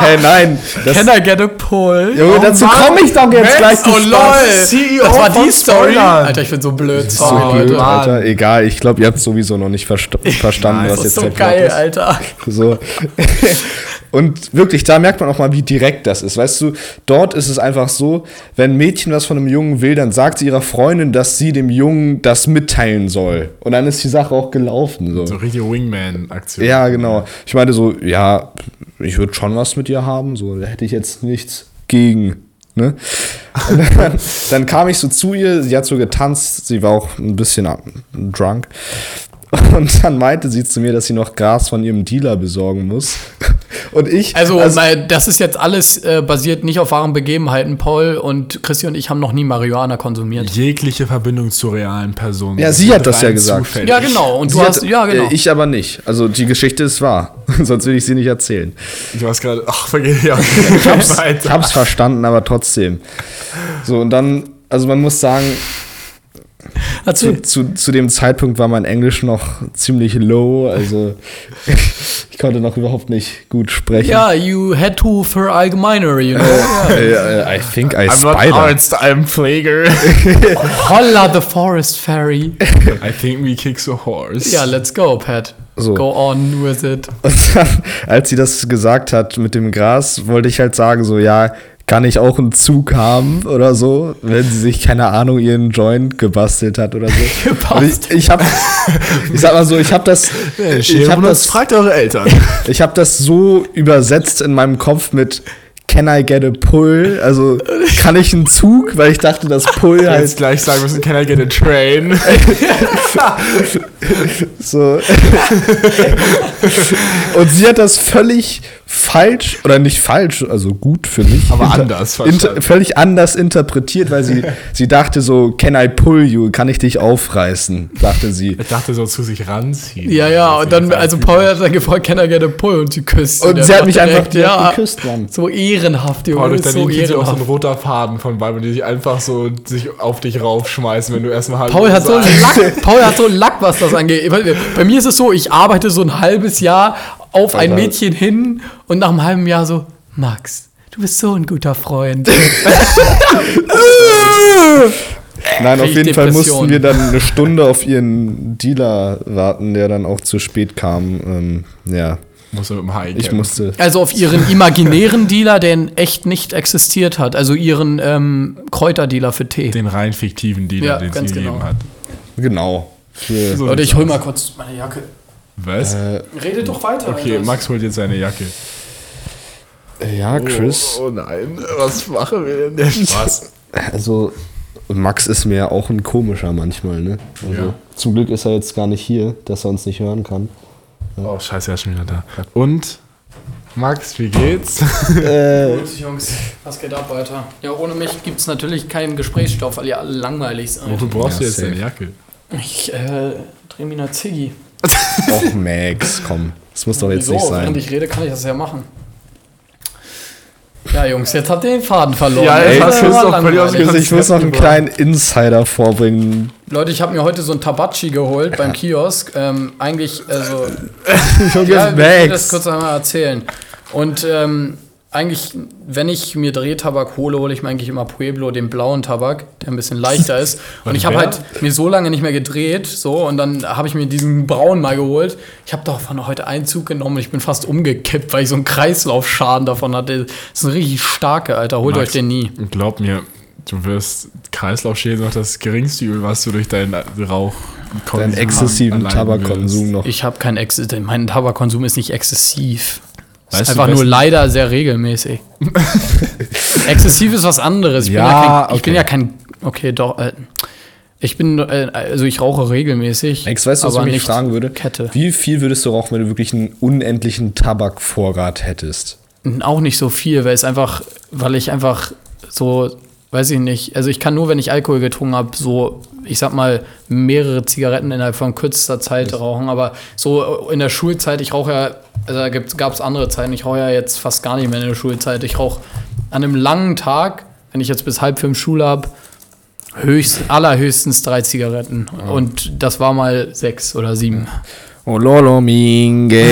Hey, nein. Das, Can I get a pull? Junge, dazu komme ich doch jetzt gleich. du Oh lol, CEO das war von die Story. Alter, ich bin so blöd. So Sorry, blöd, Leute. Alter. Egal, ich glaube, ihr habt sowieso noch nicht versta verstanden, was Das jetzt ist so der Plot geil, ist. Alter. So. Und wirklich, da merkt man auch mal, wie direkt das ist. Weißt du, dort ist es einfach so, wenn ein Mädchen was von einem Jungen will, dann sagt sie ihrer Freundin, dass sie dem Jungen das mitteilen soll. Und dann ist die Sache auch gelaufen. So. So richtige Wingman-Aktion. Ja, genau. Ich meinte so, ja, ich würde schon was mit ihr haben, so, da hätte ich jetzt nichts gegen. Ne? Dann, dann kam ich so zu ihr, sie hat so getanzt, sie war auch ein bisschen drunk. Und dann meinte sie zu mir, dass sie noch Gras von ihrem Dealer besorgen muss. Und ich. Also, mal, das ist jetzt alles äh, basiert nicht auf wahren Begebenheiten. Paul und Christi und ich haben noch nie Marihuana konsumiert. Jegliche Verbindung zur realen Person. Ja, sie hat das ja gesagt. zufällig. Ja, genau. Und du sie hast, hat- ja, genau. äh, Ich aber nicht. Also die Geschichte ist wahr. Sonst würde ich sie nicht erzählen. Du hast gerade. Ach, vergiss ja. Ich hab's, ich hab's verstanden, aber trotzdem. So, und dann, also man muss sagen, Dazu, zu, zu, zu dem Zeitpunkt war mein Englisch noch ziemlich low. Also ich konnte noch überhaupt nicht gut sprechen. ja, you had to verallgemeinere, you know. Äh, I think I I'm not spider. arzt, I'm Pfleger. Holla the Forest Fairy. I think we kick a horse. Ja, let's go, Pat. So. Go on with it. Und dann, als sie das gesagt hat mit dem Gras, wollte ich halt sagen, so, ja, kann ich auch einen Zug haben oder so, wenn sie sich, keine Ahnung, ihren Joint gebastelt hat oder so. Und ich, ich hab, ich sag mal so, ich hab das, ich hab das, fragt eure Eltern. ich hab das so übersetzt in meinem Kopf mit Can I get a pull? Also, kann ich einen Zug? Weil ich dachte, das Pull Jetzt halt gleich sagen müssen, can I get a train? so. Und sie hat das völlig falsch, oder nicht falsch, also gut für mich. Aber inter- anders inter. Völlig anders interpretiert, weil sie, sie dachte so, can I pull you? Kann ich dich aufreißen? Dachte sie. Ich dachte so zu sich ranziehen. Ja, ja, und dann, also Paul hat dann gefragt, can I get a pull? Und sie küsst. Und er sie hat mich einfach direkt, ja, geküsst, Mann. So ehrenhaft, Junge. Paul, durch so deine auch so ein ehrenhaft. roter Faden von Weiben, die sich einfach so sich auf dich raufschmeißen, wenn du erstmal halt. Paul hat, so Lack, Paul hat so Lack, was das angeht. Bei- Bei mir ist es so, ich arbeite so ein halbes Jahr auf ein. Mädchen hin und nach einem halben Jahr so, Max, du bist so ein guter Freund. Nein, auf jeden Fall Depressionen. mussten wir dann eine Stunde auf ihren Dealer warten, der dann auch zu spät kam. Ähm, ja, Muss er mit dem Hai ich musste. Also auf ihren imaginären Dealer, der in echt nicht existiert hat. Also ihren ähm, Kräuterdealer für Tee. Den rein fiktiven Dealer, Ja, den es ganz ihm gegeben genau. hat. Genau. Für, So Leute, ich hol mal kurz meine Jacke. Was? äh, Redet doch weiter. okay, Alter. Max holt jetzt seine Jacke. ja, Chris. Oh, oh nein, was machen wir denn? Der Spaß. Also, Max ist mir auch ein komischer manchmal, ne? Also, Ja. Zum Glück ist er jetzt gar nicht hier, dass er uns nicht hören kann. Oh, scheiße, er ist schon wieder da. Und? Max, wie geht's? Äh, dich, Jungs. Was geht ab, Alter? Ja, ohne mich gibt es natürlich keinen Gesprächsstoff, weil ihr alle langweilig seid. Wofür brauchst du Ja, jetzt safe. deine Jacke? Ich äh, dreh mir eine Ziggy. Och, Max, komm. Das muss doch jetzt Wieso? nicht Während sein. ich rede, kann ich das ja machen. Ja, Jungs, jetzt habt ihr den Faden verloren. Ja, Das jetzt ist doch völlig ich muss noch einen kleinen Insider vorbringen. Leute, ich habe mir heute so ein Tabachi geholt beim Kiosk. Ähm, eigentlich, also. Junge, ja, ich will das kurz einmal erzählen. Und ähm, eigentlich, wenn ich mir Drehtabak hole, hole ich mir eigentlich immer Pueblo, den blauen Tabak, der ein bisschen leichter ist. Und ich habe halt mir so lange nicht mehr gedreht, so, und dann habe ich mir diesen braunen mal geholt. Ich habe davon heute einen Zug genommen und ich bin fast umgekippt, weil ich so einen Kreislaufschaden davon hatte. Das ist ein richtig starke, Alter. Holt Max, euch den nie. Glaub mir, du wirst Kreislaufschäden noch das geringste Übel, was du durch deinen Rauch Deinen exzessiven Tabakkonsum noch. Ich habe keinen Ex mein Tabakkonsum ist nicht exzessiv. Weißt ist einfach nur leider sehr regelmäßig. Exzessiv ist was anderes. Ich, bin, Ja, ja kein, ich bin okay. ja kein. Okay, doch. Äh, ich bin, äh, also ich rauche regelmäßig. Max, weißt du, was ich mich fragen würde? Kette. Wie viel würdest du rauchen, wenn du wirklich einen unendlichen Tabakvorrat hättest? Auch nicht so viel, weil es einfach, weil ich einfach so, weiß ich nicht. Also ich kann nur, wenn ich Alkohol getrunken habe, so, ich sag mal, mehrere Zigaretten innerhalb von kürzester Zeit rauchen. Aber so in der Schulzeit, ich rauche ja, also da gab es andere Zeiten, ich rauche ja jetzt fast gar nicht mehr in der Schulzeit. Ich rauche an einem langen Tag, wenn ich jetzt bis halb fünf Schule habe, höchst, allerhöchstens drei Zigaretten. Und das war mal sechs oder sieben. Oh lolo minge.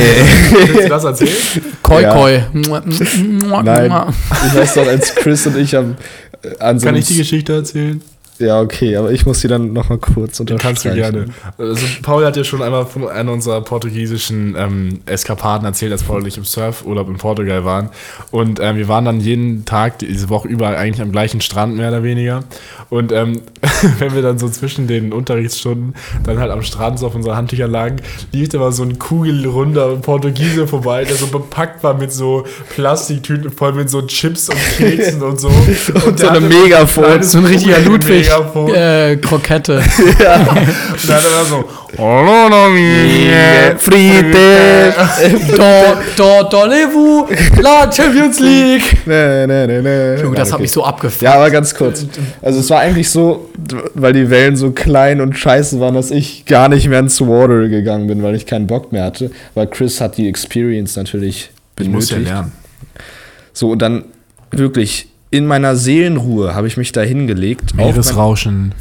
Willst du das erzählen? Koi Ja. Koi. Nein, ich weiß doch, als Chris und ich am äh, an so Kann ich die Geschichte erzählen? Ja, okay, aber ich muss die dann noch mal kurz unterstreichen. Kannst du gerne. Also Paul hat ja schon einmal von einer unserer portugiesischen ähm, Eskapaden erzählt, als Paul und ich im Surfurlaub in Portugal waren. Und ähm, wir waren dann jeden Tag diese Woche überall eigentlich am gleichen Strand, mehr oder weniger. Und ähm, wenn wir dann so zwischen den Unterrichtsstunden dann halt am Strand so auf unserer Handtücher lagen, lief da mal so ein kugelrunder Portugiese vorbei, der so bepackt war mit so Plastiktüten voll mit so Chips und Keksen und so. Und So der eine Megafon. So ein richtiger Ludwig. Megafon. Äh, Krokette. Und dann hat er so, Friede. Do, do, dolevu, la Champions League. Nee, nee, nee, nee. Junge, das Ja, hat mich so abgefuckt. Ja, aber ganz kurz. Also es war eigentlich so, weil die Wellen so klein und scheiße waren, dass ich gar nicht mehr ins Water gegangen bin, weil ich keinen Bock mehr hatte. Weil Chris hat die Experience natürlich Ich muss ja benötigt. lernen. So, und dann wirklich in meiner Seelenruhe habe ich mich da hingelegt. Meeresrauschen,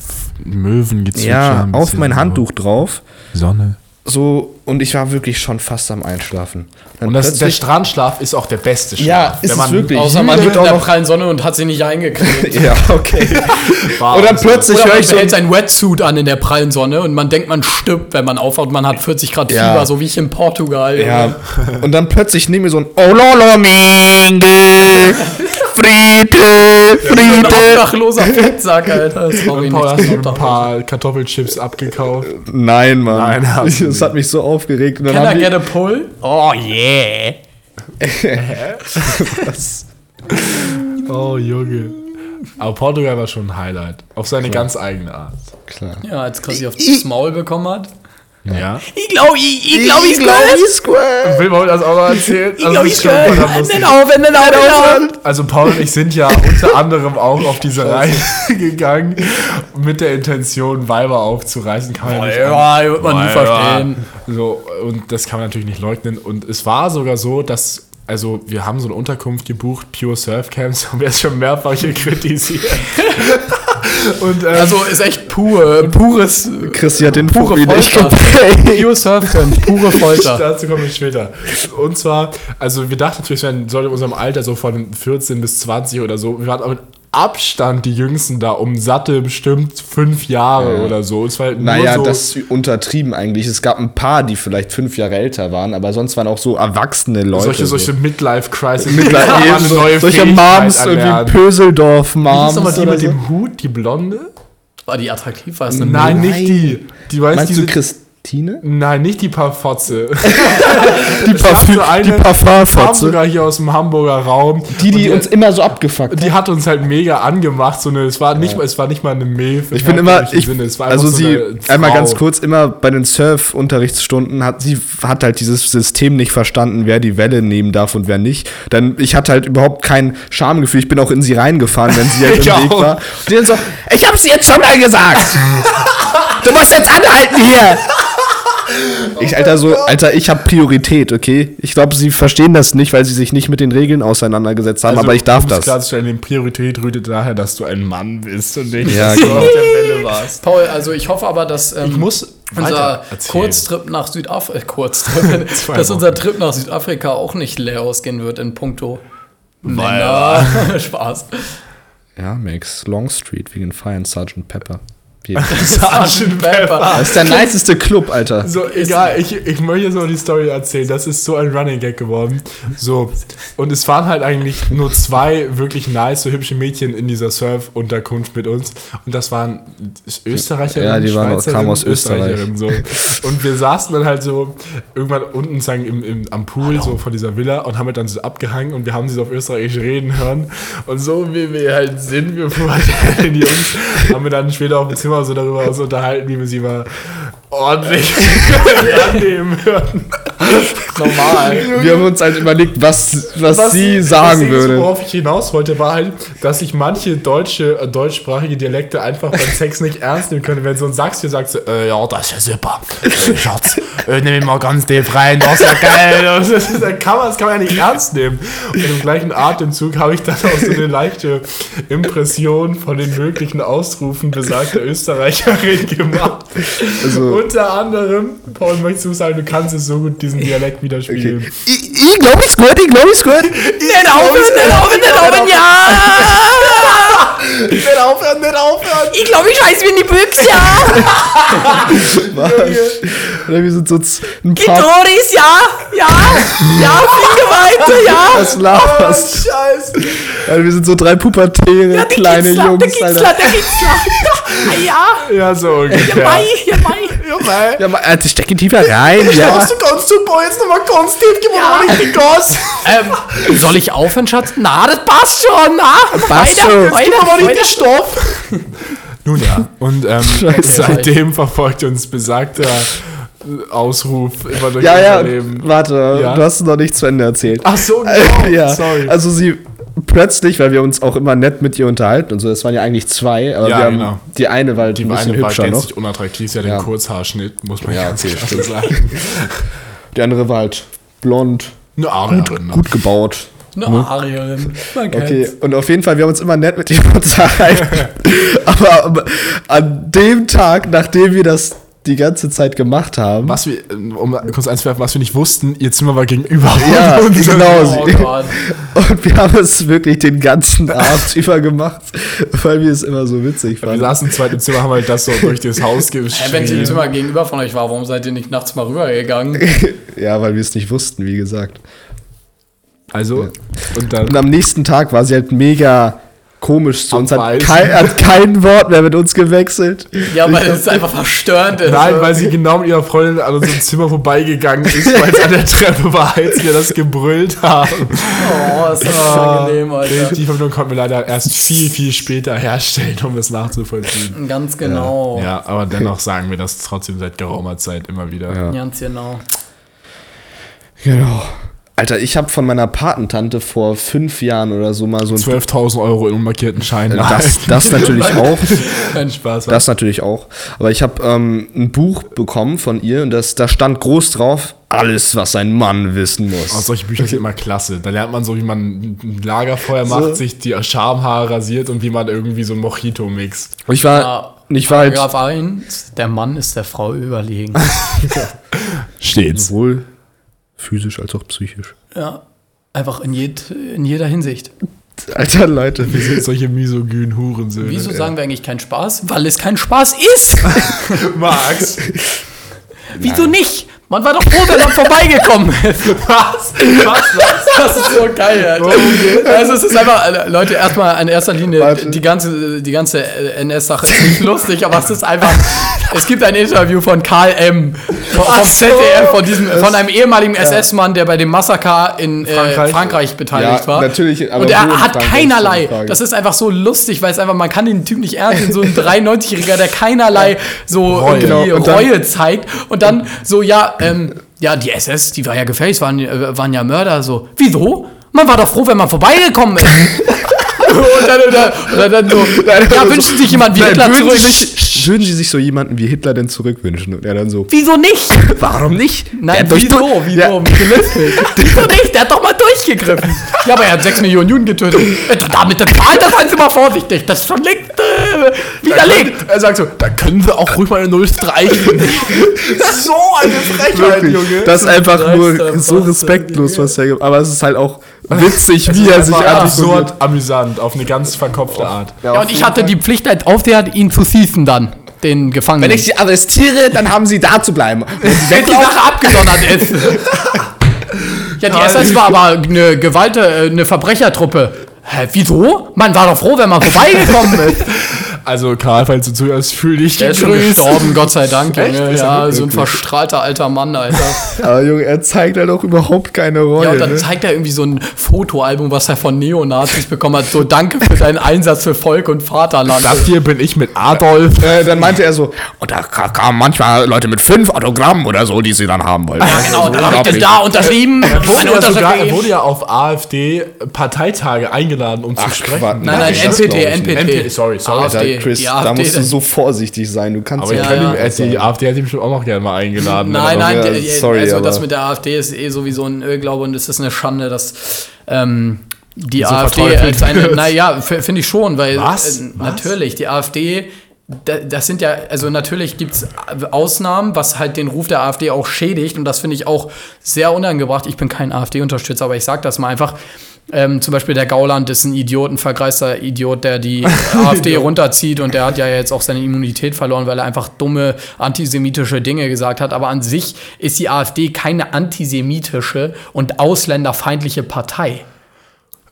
Möwengezwitscher. ja, auf mein Handtuch drauf. Sonne. So, und ich war wirklich schon fast am Einschlafen. Dann Und das, der Strandschlaf ist auch der beste Schlaf. Ja, ist man wirklich. Außer man liegt in der prallen Sonne und hat sie nicht eingekriegt. Ja, okay. Und dann und so. plötzlich höre man ich so. behält sein Wetsuit an in der prallen Sonne und man denkt, man stirbt, wenn man aufwacht. Man hat 40 Grad Ja. Fieber, so wie ich in Portugal. Ja, und dann plötzlich nehme ich so ein Oh minge, Friede, Ein Friede. obdachloser Fettsack, Alter. Sorry, Paul hast nicht du ein paar Kartoffelchips abgekauft. Nein, Mann. Nein, hast Ich, du das hat mich so aufgeregt. Und dann Can I get a pull? Oh yeah. Oh, Junge. Aber Portugal war schon ein Highlight. Auf seine ganz eigene Art. klar. Ja, als Chrissy aufs Maul bekommen hat. Ja. Ich glaube, ich, ich glaube, ich Will man das auch noch erzählen? Also, das ist schon verdammt lustig. auf, wenn auf. Also Paul und ich sind ja unter anderem auch auf diese Reise gegangen mit der Intention, Weiber aufzureißen. Kann man ja nicht Ja, wird man nie Ja, verstehen. So, und das kann man natürlich nicht leugnen. Und es war sogar so, dass, also wir haben so eine Unterkunft gebucht, Pure Surf Camps, haben wir jetzt schon mehrfach hier kritisiert. und ähm, Also ist echt pur, pures, Christi hat den pure Profil nicht Folter. geprägt. Pure Surfcamp, pure Folter. Dazu komme ich später. Und zwar, also wir dachten natürlich, wir wären so in unserem Alter so von 14 bis 20 oder so. Wir waren aber mit Abstand die Jüngsten da, um satte bestimmt fünf Jahre oder so. Es war halt Naja, nur so, das ist untertrieben eigentlich. Es gab ein paar, die vielleicht fünf Jahre älter waren, aber sonst waren auch so erwachsene Leute. solche, solche so. Midlife-Crisis. Midlife- eine so, neue solche Moms, irgendwie erlernen. Pöseldorf Wie hieß Moms. nochmal die mit so. dem Hut, die Blonde? War die attraktiv? War es eine Nein, nicht die. Die weißt Meinst diese, du Christine? Nein, nicht die Parfotze. Die, die Kam Parfumfotze. sogar hier aus dem Hamburger Raum. Die, Und die uns immer so abgefuckt Die hat uns halt mega angemacht. So eine, es, war nicht, mal- es war nicht mal eine Milf. Ich bin immer, ich, also so sie, einmal ganz kurz, immer bei den Surf-Unterrichtsstunden hat sie hat halt dieses System nicht verstanden, wer die Welle nehmen darf und wer nicht. Dann, ich hatte halt überhaupt kein Schamgefühl. Ich bin auch in sie reingefahren, wenn sie halt im Weg auch. war. Und die dann so, ich hab's jetzt schon mal gesagt. du musst jetzt anhalten hier. Ich, Alter, so, Alter, ich habe Priorität, okay? Ich glaube, sie verstehen das nicht, weil sie sich nicht mit den Regeln auseinandergesetzt haben, Also, aber ich darf das. klarzustellen, Priorität rührt daher, dass du ein Mann bist und nicht, Ja, dass du genau. auf der Welle warst. Paul, also ich hoffe aber, dass ähm, Ich muss unser. Kurztrip nach Südafrika, äh, Kurztrip, dass unser Trip nach Südafrika auch nicht leer ausgehen wird in puncto Männer. Spaß. Ja, Max, Longstreet wegen Fire and Sergeant Pepper. Sergeant Pepper. Das ist der niceste Club, Alter. So, egal, ich, ich möchte jetzt mal die Story erzählen. Das ist so ein Running Gag geworden. So, und es waren halt eigentlich nur zwei wirklich nice, so hübsche Mädchen in dieser Surf-Unterkunft mit uns. Und das waren Österreicherinnen, Ja, die waren Schweizerinnen, kamen aus Österreicherinnen, So. Und wir saßen dann halt so irgendwann unten sagen, im, im, am Pool so von dieser Villa und haben halt dann so abgehangen und wir haben sie so auf Österreichisch reden hören. Und so wie wir halt sind, wir den Jungs, haben wir dann später auf dem Zimmer so darüber uns unterhalten, wie wir sie mal ordentlich annehmen hören. Normal. Wir haben uns halt überlegt, was, was, sie sagen was würde. Worauf ich hinaus wollte, war halt, dass ich manche deutsche, äh, deutschsprachige Dialekte einfach beim Sex nicht ernst nehmen können. Wenn so ein Sachs hier sagt, so, äh, ja, das ist ja super. Äh, Schatz, äh, nimm ihn mal ganz tief rein, das ist ja geil. Das, ist, das, kann man, das kann man ja nicht ernst nehmen. Und im gleichen Atemzug habe ich dann auch so eine leichte Impression von den möglichen Ausrufen besagter Österreicherin gemacht. Also- Unter anderem, Paul, möchtest du sagen, du kannst es so gut diesen Dialekt widerspiegeln. Ich, ich glaube, ich gut, ich glaube, ich gut. Nicht aufhören, nicht aufhören, nicht aufhören, ja! Nicht aufhören, nicht aufhören! Ich glaube, ich scheiß mir in die Büchse, ja! Oder wir sind so ein paar Doris, ja! Ja! Ja, fliege weiter, ja! was laberst. Scheiße! Alter, wir sind so drei pubertäre Der kleine Kitzler, Jungs, der Kitzler, Alter. der Kitzler! Ah, ja! Ja, so ungefähr. Mai, ja, Mai! Ja, mei. Ja, mal, Alter, steck ihn tiefer rein, ja. Machst du ganz super, jetzt nochmal ganz tief, gib mir Ja. richtig Gas. Ähm, soll ich aufhören, Schatz? Na, das passt schon, na! Passt weiter, schon. weiter, Gib mir mal weiter. richtig Stoff. Nun ja, und ähm, Scheiße. seitdem verfolgt uns besagter äh, Ausruf immer durch Ja, unser ja, Leben. warte, Ja. du hast noch nicht zu Ende erzählt. Ach so, Äh, genau. ja, sorry. also sie plötzlich, weil wir uns auch immer nett mit ihr unterhalten und so, es waren ja eigentlich zwei, aber Ja, wir haben genau. die eine war halt die ein bisschen eine war hübscher noch. gänzlich unattraktiv, sie hat Ja. den Kurzhaarschnitt, muss man Ja, okay, sagen. Die andere war halt blond, Eine Arierin. ne? gut gebaut. Eine Arierin. Man kennt's. Okay, und auf jeden Fall, wir haben uns immer nett mit ihr unterhalten. aber, aber an dem Tag, nachdem wir das die ganze Zeit gemacht haben, Was wir, äh, um kurz einzuwerfen, was wir nicht wussten, ihr Zimmer war gegenüber. Ja, Und- genau. Oh und wir haben es wirklich den ganzen Abend über gemacht, weil wir es immer so witzig Wir fanden. saßen zweit im Zimmer, haben halt das so durch das Haus Hä, wenn sie im geschrieben. Zimmer gegenüber von euch war, warum seid ihr nicht nachts mal rübergegangen? Ja, weil wir es nicht wussten, wie gesagt. Also, und dann Und am nächsten Tag war sie halt mega komisch zu uns, hat kein, hat kein Wort mehr mit uns gewechselt. Ja, weil es einfach verstörend ist. Nein, weil sie genau mit ihrer Freundin an unserem Zimmer vorbeigegangen ist, weil es an der Treppe war, als wir das gebrüllt haben. Oh, ist das angenehm, Alter. Die Verbindung konnten wir leider erst viel, viel später herstellen, um es nachzuvollziehen. Ganz genau. Ja, aber dennoch sagen wir das trotzdem seit geraumer Zeit immer wieder. Ja. Ganz genau. Genau. Alter, ich habe von meiner Patentante vor fünf Jahren oder so mal so ein 12.000 Euro in unmarkierten Scheinen. das, das natürlich auch. Kein Spaß. Das natürlich auch. Aber ich habe ähm, ein Buch bekommen von ihr und das, da stand groß drauf, alles, was ein Mann wissen muss. Oh, solche Bücher sind immer klasse. Da lernt man so, wie man ein Lagerfeuer macht, sich die Schamhaare rasiert und wie man irgendwie so ein Mojito mixt. Und ich war, Ja, ich war halt Paragraph 1, der Mann ist der Frau überlegen. Stets. sowohl physisch als auch psychisch. ja, einfach in, jed, in jeder Hinsicht. Alter, Leute. Wir sind solche misogynen Hurensöhne. Wieso sagen wir eigentlich keinen Spaß? Weil es kein Spaß ist. Max? Wieso nicht? Man war doch froh, wenn man vorbeigekommen ist. Was? Was? Das ist so geil, Alter. Also es ist einfach, äh, Leute, erstmal in erster Linie, Warte. die ganze, die ganze äh, NS-Sache ist nicht lustig, aber es ist einfach, es gibt ein Interview von Karl M. vom vom ZDF, von, diesem, von einem ehemaligen SS-Mann, der bei dem Massaker in äh, Frankreich, Frankreich? beteiligt Ja, war. natürlich, aber Und er hat Frankreich, keinerlei, das ist einfach so lustig, weil es einfach, man kann den Typ nicht ernst nehmen, so ein 93-Jähriger, der keinerlei so Reue. irgendwie Genau, und dann- Reue zeigt und dann so, ja, ähm, ja, die SS, die war ja gefährlich, waren, äh, waren ja Mörder, so. Wieso? Man war doch froh, wenn man vorbeigekommen ist. und, dann, und, dann, und dann so, ja, wünschen sich jemand wie Hitler zurück. Sie, würden Sie sich so jemanden wie Hitler denn zurückwünschen? Und er dann so, Wieso nicht? warum nicht? Nein, wieso? doch- Wieso? Ja. Wieso nicht? Der hat doch mal durchgegriffen. Ja, aber er hat 6 Millionen Juden getötet. Äh, Damit der Zahl, da seien Sie mal vorsichtig. Das ist schon längst äh, widerlegt. Er sagt so, da können wir auch ruhig mal eine Null streichen. so eine Frechheit, Wirklich, Junge. das ist einfach nur so respektlos, was er gemacht Aber es ist halt auch witzig, wie er sich absurd amüsant, auf eine ganz verkopfte Art. Ja, und ich hatte die Pflicht als Aufseher, ihn zu schießen dann, den Gefangenen. Wenn ich sie arrestiere, dann haben sie da zu bleiben. Wenn die Sache abgesondert ist. ja, die SS war aber eine Gewalt, äh, eine Verbrechertruppe. Hä, wieso? Man war doch froh, wenn man vorbeigekommen ist. Also Karl, falls du zuhörst, fühl dich Der ist schon gegrüßt. gestorben, Gott sei Dank. Junge. Ist er Ja, wirklich? so ein verstrahlter alter Mann, Alter. Aber Junge, er zeigt halt auch überhaupt keine Reue. Ja, und dann ne? zeigt er irgendwie so ein Fotoalbum, was er von Neonazis bekommen hat. So, danke für deinen Einsatz für Volk und Vaterland. Das hier bin ich mit Adolf. Äh, dann meinte er so, und da ka- kamen manchmal Leute mit fünf Autogrammen oder so, die sie dann haben wollten. ja, genau, dann hab ich das da unterschrieben. Er wurde, ja Unterschrift sogar, er wurde ja auf AfD-Parteitage eingeladen, um zu sprechen. Quatsch. Nein, nein, Das glaub NPT, ich NPT. NPT, sorry, sorry. Alter, AfD, Chris, da musst du so vorsichtig sein. Du kannst Aber ich ja, kann ja. ihm, hat die AfD hätte ich bestimmt auch noch gerne mal eingeladen. Nein, nein, Ja, sorry, also das mit der AfD ist eh sowieso ein Irrglaube und es ist eine Schande, dass ähm, die so AfD als eine, naja, finde ich schon, weil Was? Äh, Was? natürlich, die AfD, da, das sind ja, also natürlich gibt es Ausnahmen, was halt den Ruf der AfD auch schädigt und das finde ich auch sehr unangebracht. Ich bin kein AfD-Unterstützer, aber ich sage das mal einfach. Ähm, zum Beispiel der Gauland ist ein Idiot, ein vergreister Idiot, der die AfD runterzieht und der hat ja jetzt auch seine Immunität verloren, weil er einfach dumme antisemitische Dinge gesagt hat. Aber an sich ist die AfD keine antisemitische und ausländerfeindliche Partei.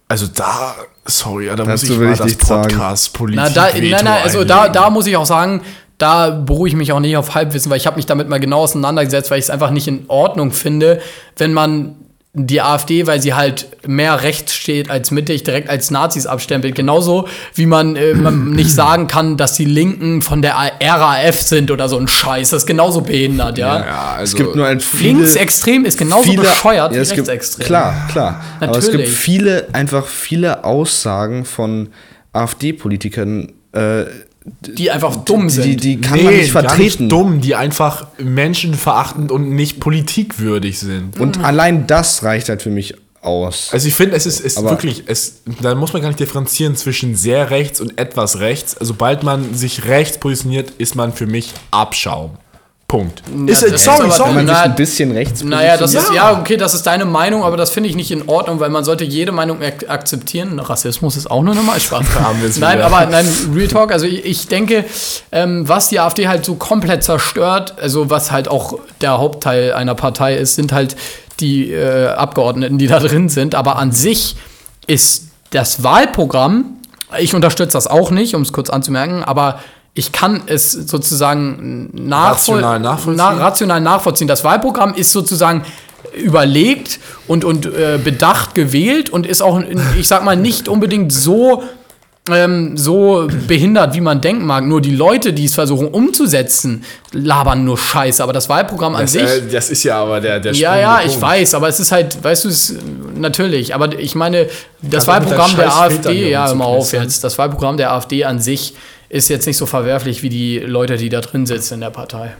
Also da, sorry, da muss Dazu ich will mal ich das nichts sagen. Podcast Politik Na, da, nein, nein, also da, da muss ich auch sagen, da beruhe ich mich auch nicht auf Halbwissen, weil ich habe mich damit mal genau auseinandergesetzt, weil ich es einfach nicht in Ordnung finde, wenn man die AfD, weil sie halt mehr rechts steht als mittig, direkt als Nazis abstempelt. Genauso wie man, äh, man nicht sagen kann, dass die Linken von der RAF sind oder so ein Scheiß. Das ist genauso behindert, ja. ja, also es gibt nur ein viele, Linksextrem ist genauso viele, bescheuert ja, wie es gibt, rechtsextrem. Klar, klar. Aber es gibt Natürlich. viele, einfach viele Aussagen von AfD-Politikern, äh, Die einfach dumm sind. die, die kann man nicht gar vertreten. dumm, die einfach menschenverachtend und nicht politikwürdig sind. Und allein das reicht halt für mich aus. Also ich finde, es ist, Aber- wirklich, es, da muss man gar nicht differenzieren zwischen sehr rechts und etwas rechts. Also sobald man sich rechts positioniert, ist man für mich Abschaum. Punkt. äh, ist sorry, sorry. Wenn man sich Na, ein bisschen rechts Naja, das ist, Ja. ja, okay, das ist deine Meinung, aber das finde ich nicht in Ordnung, weil man sollte jede Meinung ak akzeptieren. Rassismus ist auch nur normal Spaß. Haben wir es nein, wieder. aber nein, Real Talk, also ich, ich denke, ähm, was die AfD halt so komplett zerstört, also was halt auch der Hauptteil einer Partei ist, sind halt die äh, Abgeordneten, die da drin sind. Aber an sich ist das Wahlprogramm, ich unterstütze das auch nicht, um es kurz anzumerken, aber ich kann es sozusagen nachvoll Rational nachvollziehen? Na, rational nachvollziehen. Das Wahlprogramm ist sozusagen überlegt und, und äh, bedacht gewählt und ist auch, ich sag mal, nicht unbedingt so, ähm, so behindert, wie man denken mag. Nur die Leute, die es versuchen umzusetzen, labern nur Scheiße. Aber das Wahlprogramm an das, sich. äh, das ist ja aber der, der Ja, ja, ich Punkt. weiß, aber es ist halt, weißt du, es natürlich, aber ich meine, das mit Wahlprogramm der AfD, ja, immer auf jetzt, das Wahlprogramm der AfD an sich ist jetzt nicht so verwerflich wie die Leute, die da drin sitzen in der Partei.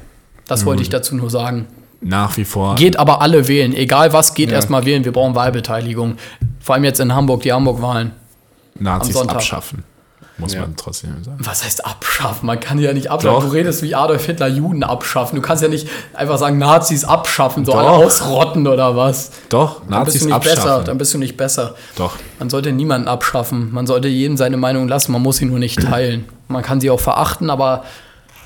Das wollte ich dazu nur sagen. Nach wie vor. Geht aber alle wählen, egal was, geht erstmal wählen, wir brauchen Wahlbeteiligung. Vor allem jetzt in Hamburg, die Hamburg-Wahlen. am Nazis abschaffen. Muss man trotzdem sagen. Was heißt abschaffen? Man kann die ja nicht abschaffen. Doch. Du redest wie Adolf Hitler Juden abschaffen. Du kannst ja nicht einfach sagen, Nazis abschaffen, so Doch. alle ausrotten oder was. Doch, Dann bist Nazis du nicht abschaffen. besser. Dann bist du nicht besser. Doch. Man sollte niemanden abschaffen. Man sollte jedem seine Meinung lassen. Man muss sie nur nicht teilen. Man kann sie auch verachten, aber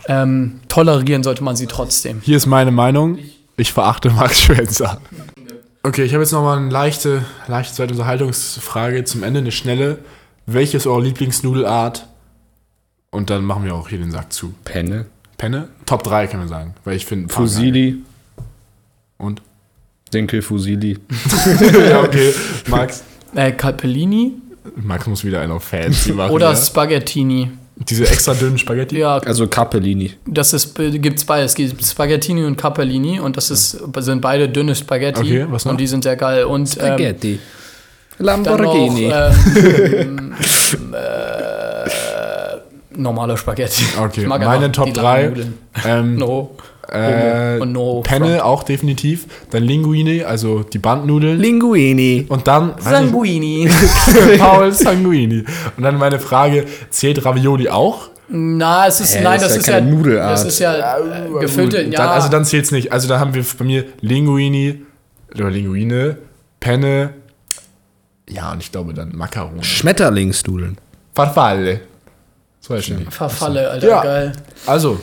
ähm, tolerieren sollte man sie trotzdem. Hier ist meine Meinung. Ich verachte Max Schwänzer. Okay, ich habe jetzt nochmal eine leichte, leichte zweite Unterhaltungsfrage zum Ende, eine schnelle. Welche ist eure Lieblingsnudelart? Und dann machen wir auch hier den Sack zu. Penne. Penne? Top 3 kann man sagen. Weil ich finde. Fusili. Und? Dinkel Fusili. ja, okay. Max. Äh, Calpellini Max muss wieder einen auf Fancy machen. oder ja? Spaghettini. Diese extra dünnen Spaghetti? Ja, Also Cappellini. das ist, gibt's beides. Es gibt Spaghettini und Capellini und das ist, sind beide dünne Spaghetti. Okay, was noch? Und die sind sehr geil. Und ähm, Dann noch, Lamborghini. ähm, äh, normale Spaghetti. Okay, meine Top die 3. langen Nudeln. Ähm, No. äh, und no Penne front. auch definitiv. Dann Linguine, also die Bandnudeln. Linguini. Und dann. Sanguini. Paul Sanguini. Und dann meine Frage: Zählt Ravioli auch? Na, es ist, Hä, nein, das das, ist ist ja ja, keine Nudelart. das ist ja äh, gefüllte, ja. Dann, also dann zählt es nicht. Also da haben wir bei mir Linguini oder Linguine, Penne. Ja, und ich glaube dann Macaroni. Schmetterlingsnudeln. Farfalle. So heißt die. Verfalle, Alter, Ja. geil. Also,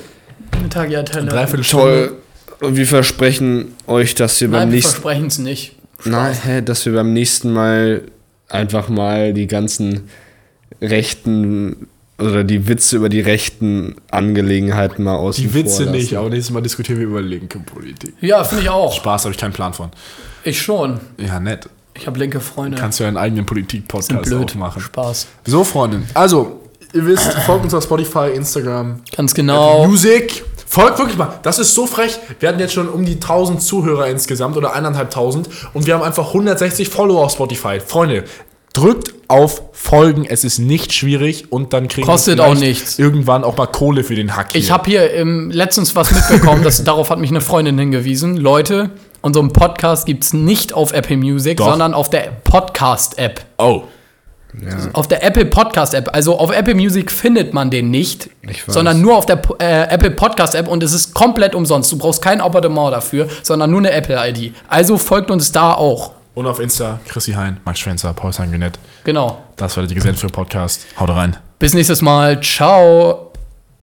Eine Tagliatelle. dreiviertel. Toll. Und wir versprechen euch, dass wir beim Nein, wir nächsten versprechen es nicht. Nein, hä, dass wir beim nächsten Mal einfach mal die ganzen rechten oder die Witze über die rechten Angelegenheiten mal außen Die Witze vor nicht, aber nächstes Mal diskutieren wir über linke Politik. Ja, finde ich auch. Spaß, habe ich keinen Plan von. Ich schon. Ja, nett. Ich habe linke Freunde. Kannst du ja einen eigenen Politik-Podcast aufmachen. Spaß. So, Freunde. Also, ihr wisst, folgt uns auf Spotify, Instagram, Ganz genau. Music. Folgt wirklich mal. Das ist so frech. Wir hatten jetzt schon um die 1000 Zuhörer insgesamt oder 1500 und wir haben einfach 160 Follower auf Spotify. Freunde, drückt auf Folgen. Es ist nicht schwierig und dann kriegen Kostet wir auch nichts. irgendwann auch mal Kohle für den Hack. Ich hier. habe hier ähm, letztens was mitbekommen, das, darauf hat mich eine Freundin hingewiesen. Leute, unseren Podcast gibt es nicht auf Apple Music, Doch. sondern auf der Podcast-App. Oh. Auf der Apple Podcast App. Also auf Apple Music findet man den nicht, sondern nur auf der äh, Apple Podcast App und es ist komplett umsonst. Du brauchst kein Abonnement dafür, sondern nur eine Apple ID. Also folgt uns da auch. Und auf Insta, Chrissy Hein, Max Schwänzer, Paul Sanguinet. Genau. Das war der Gesendet für Podcast. Haut rein. Bis nächstes Mal. Ciao.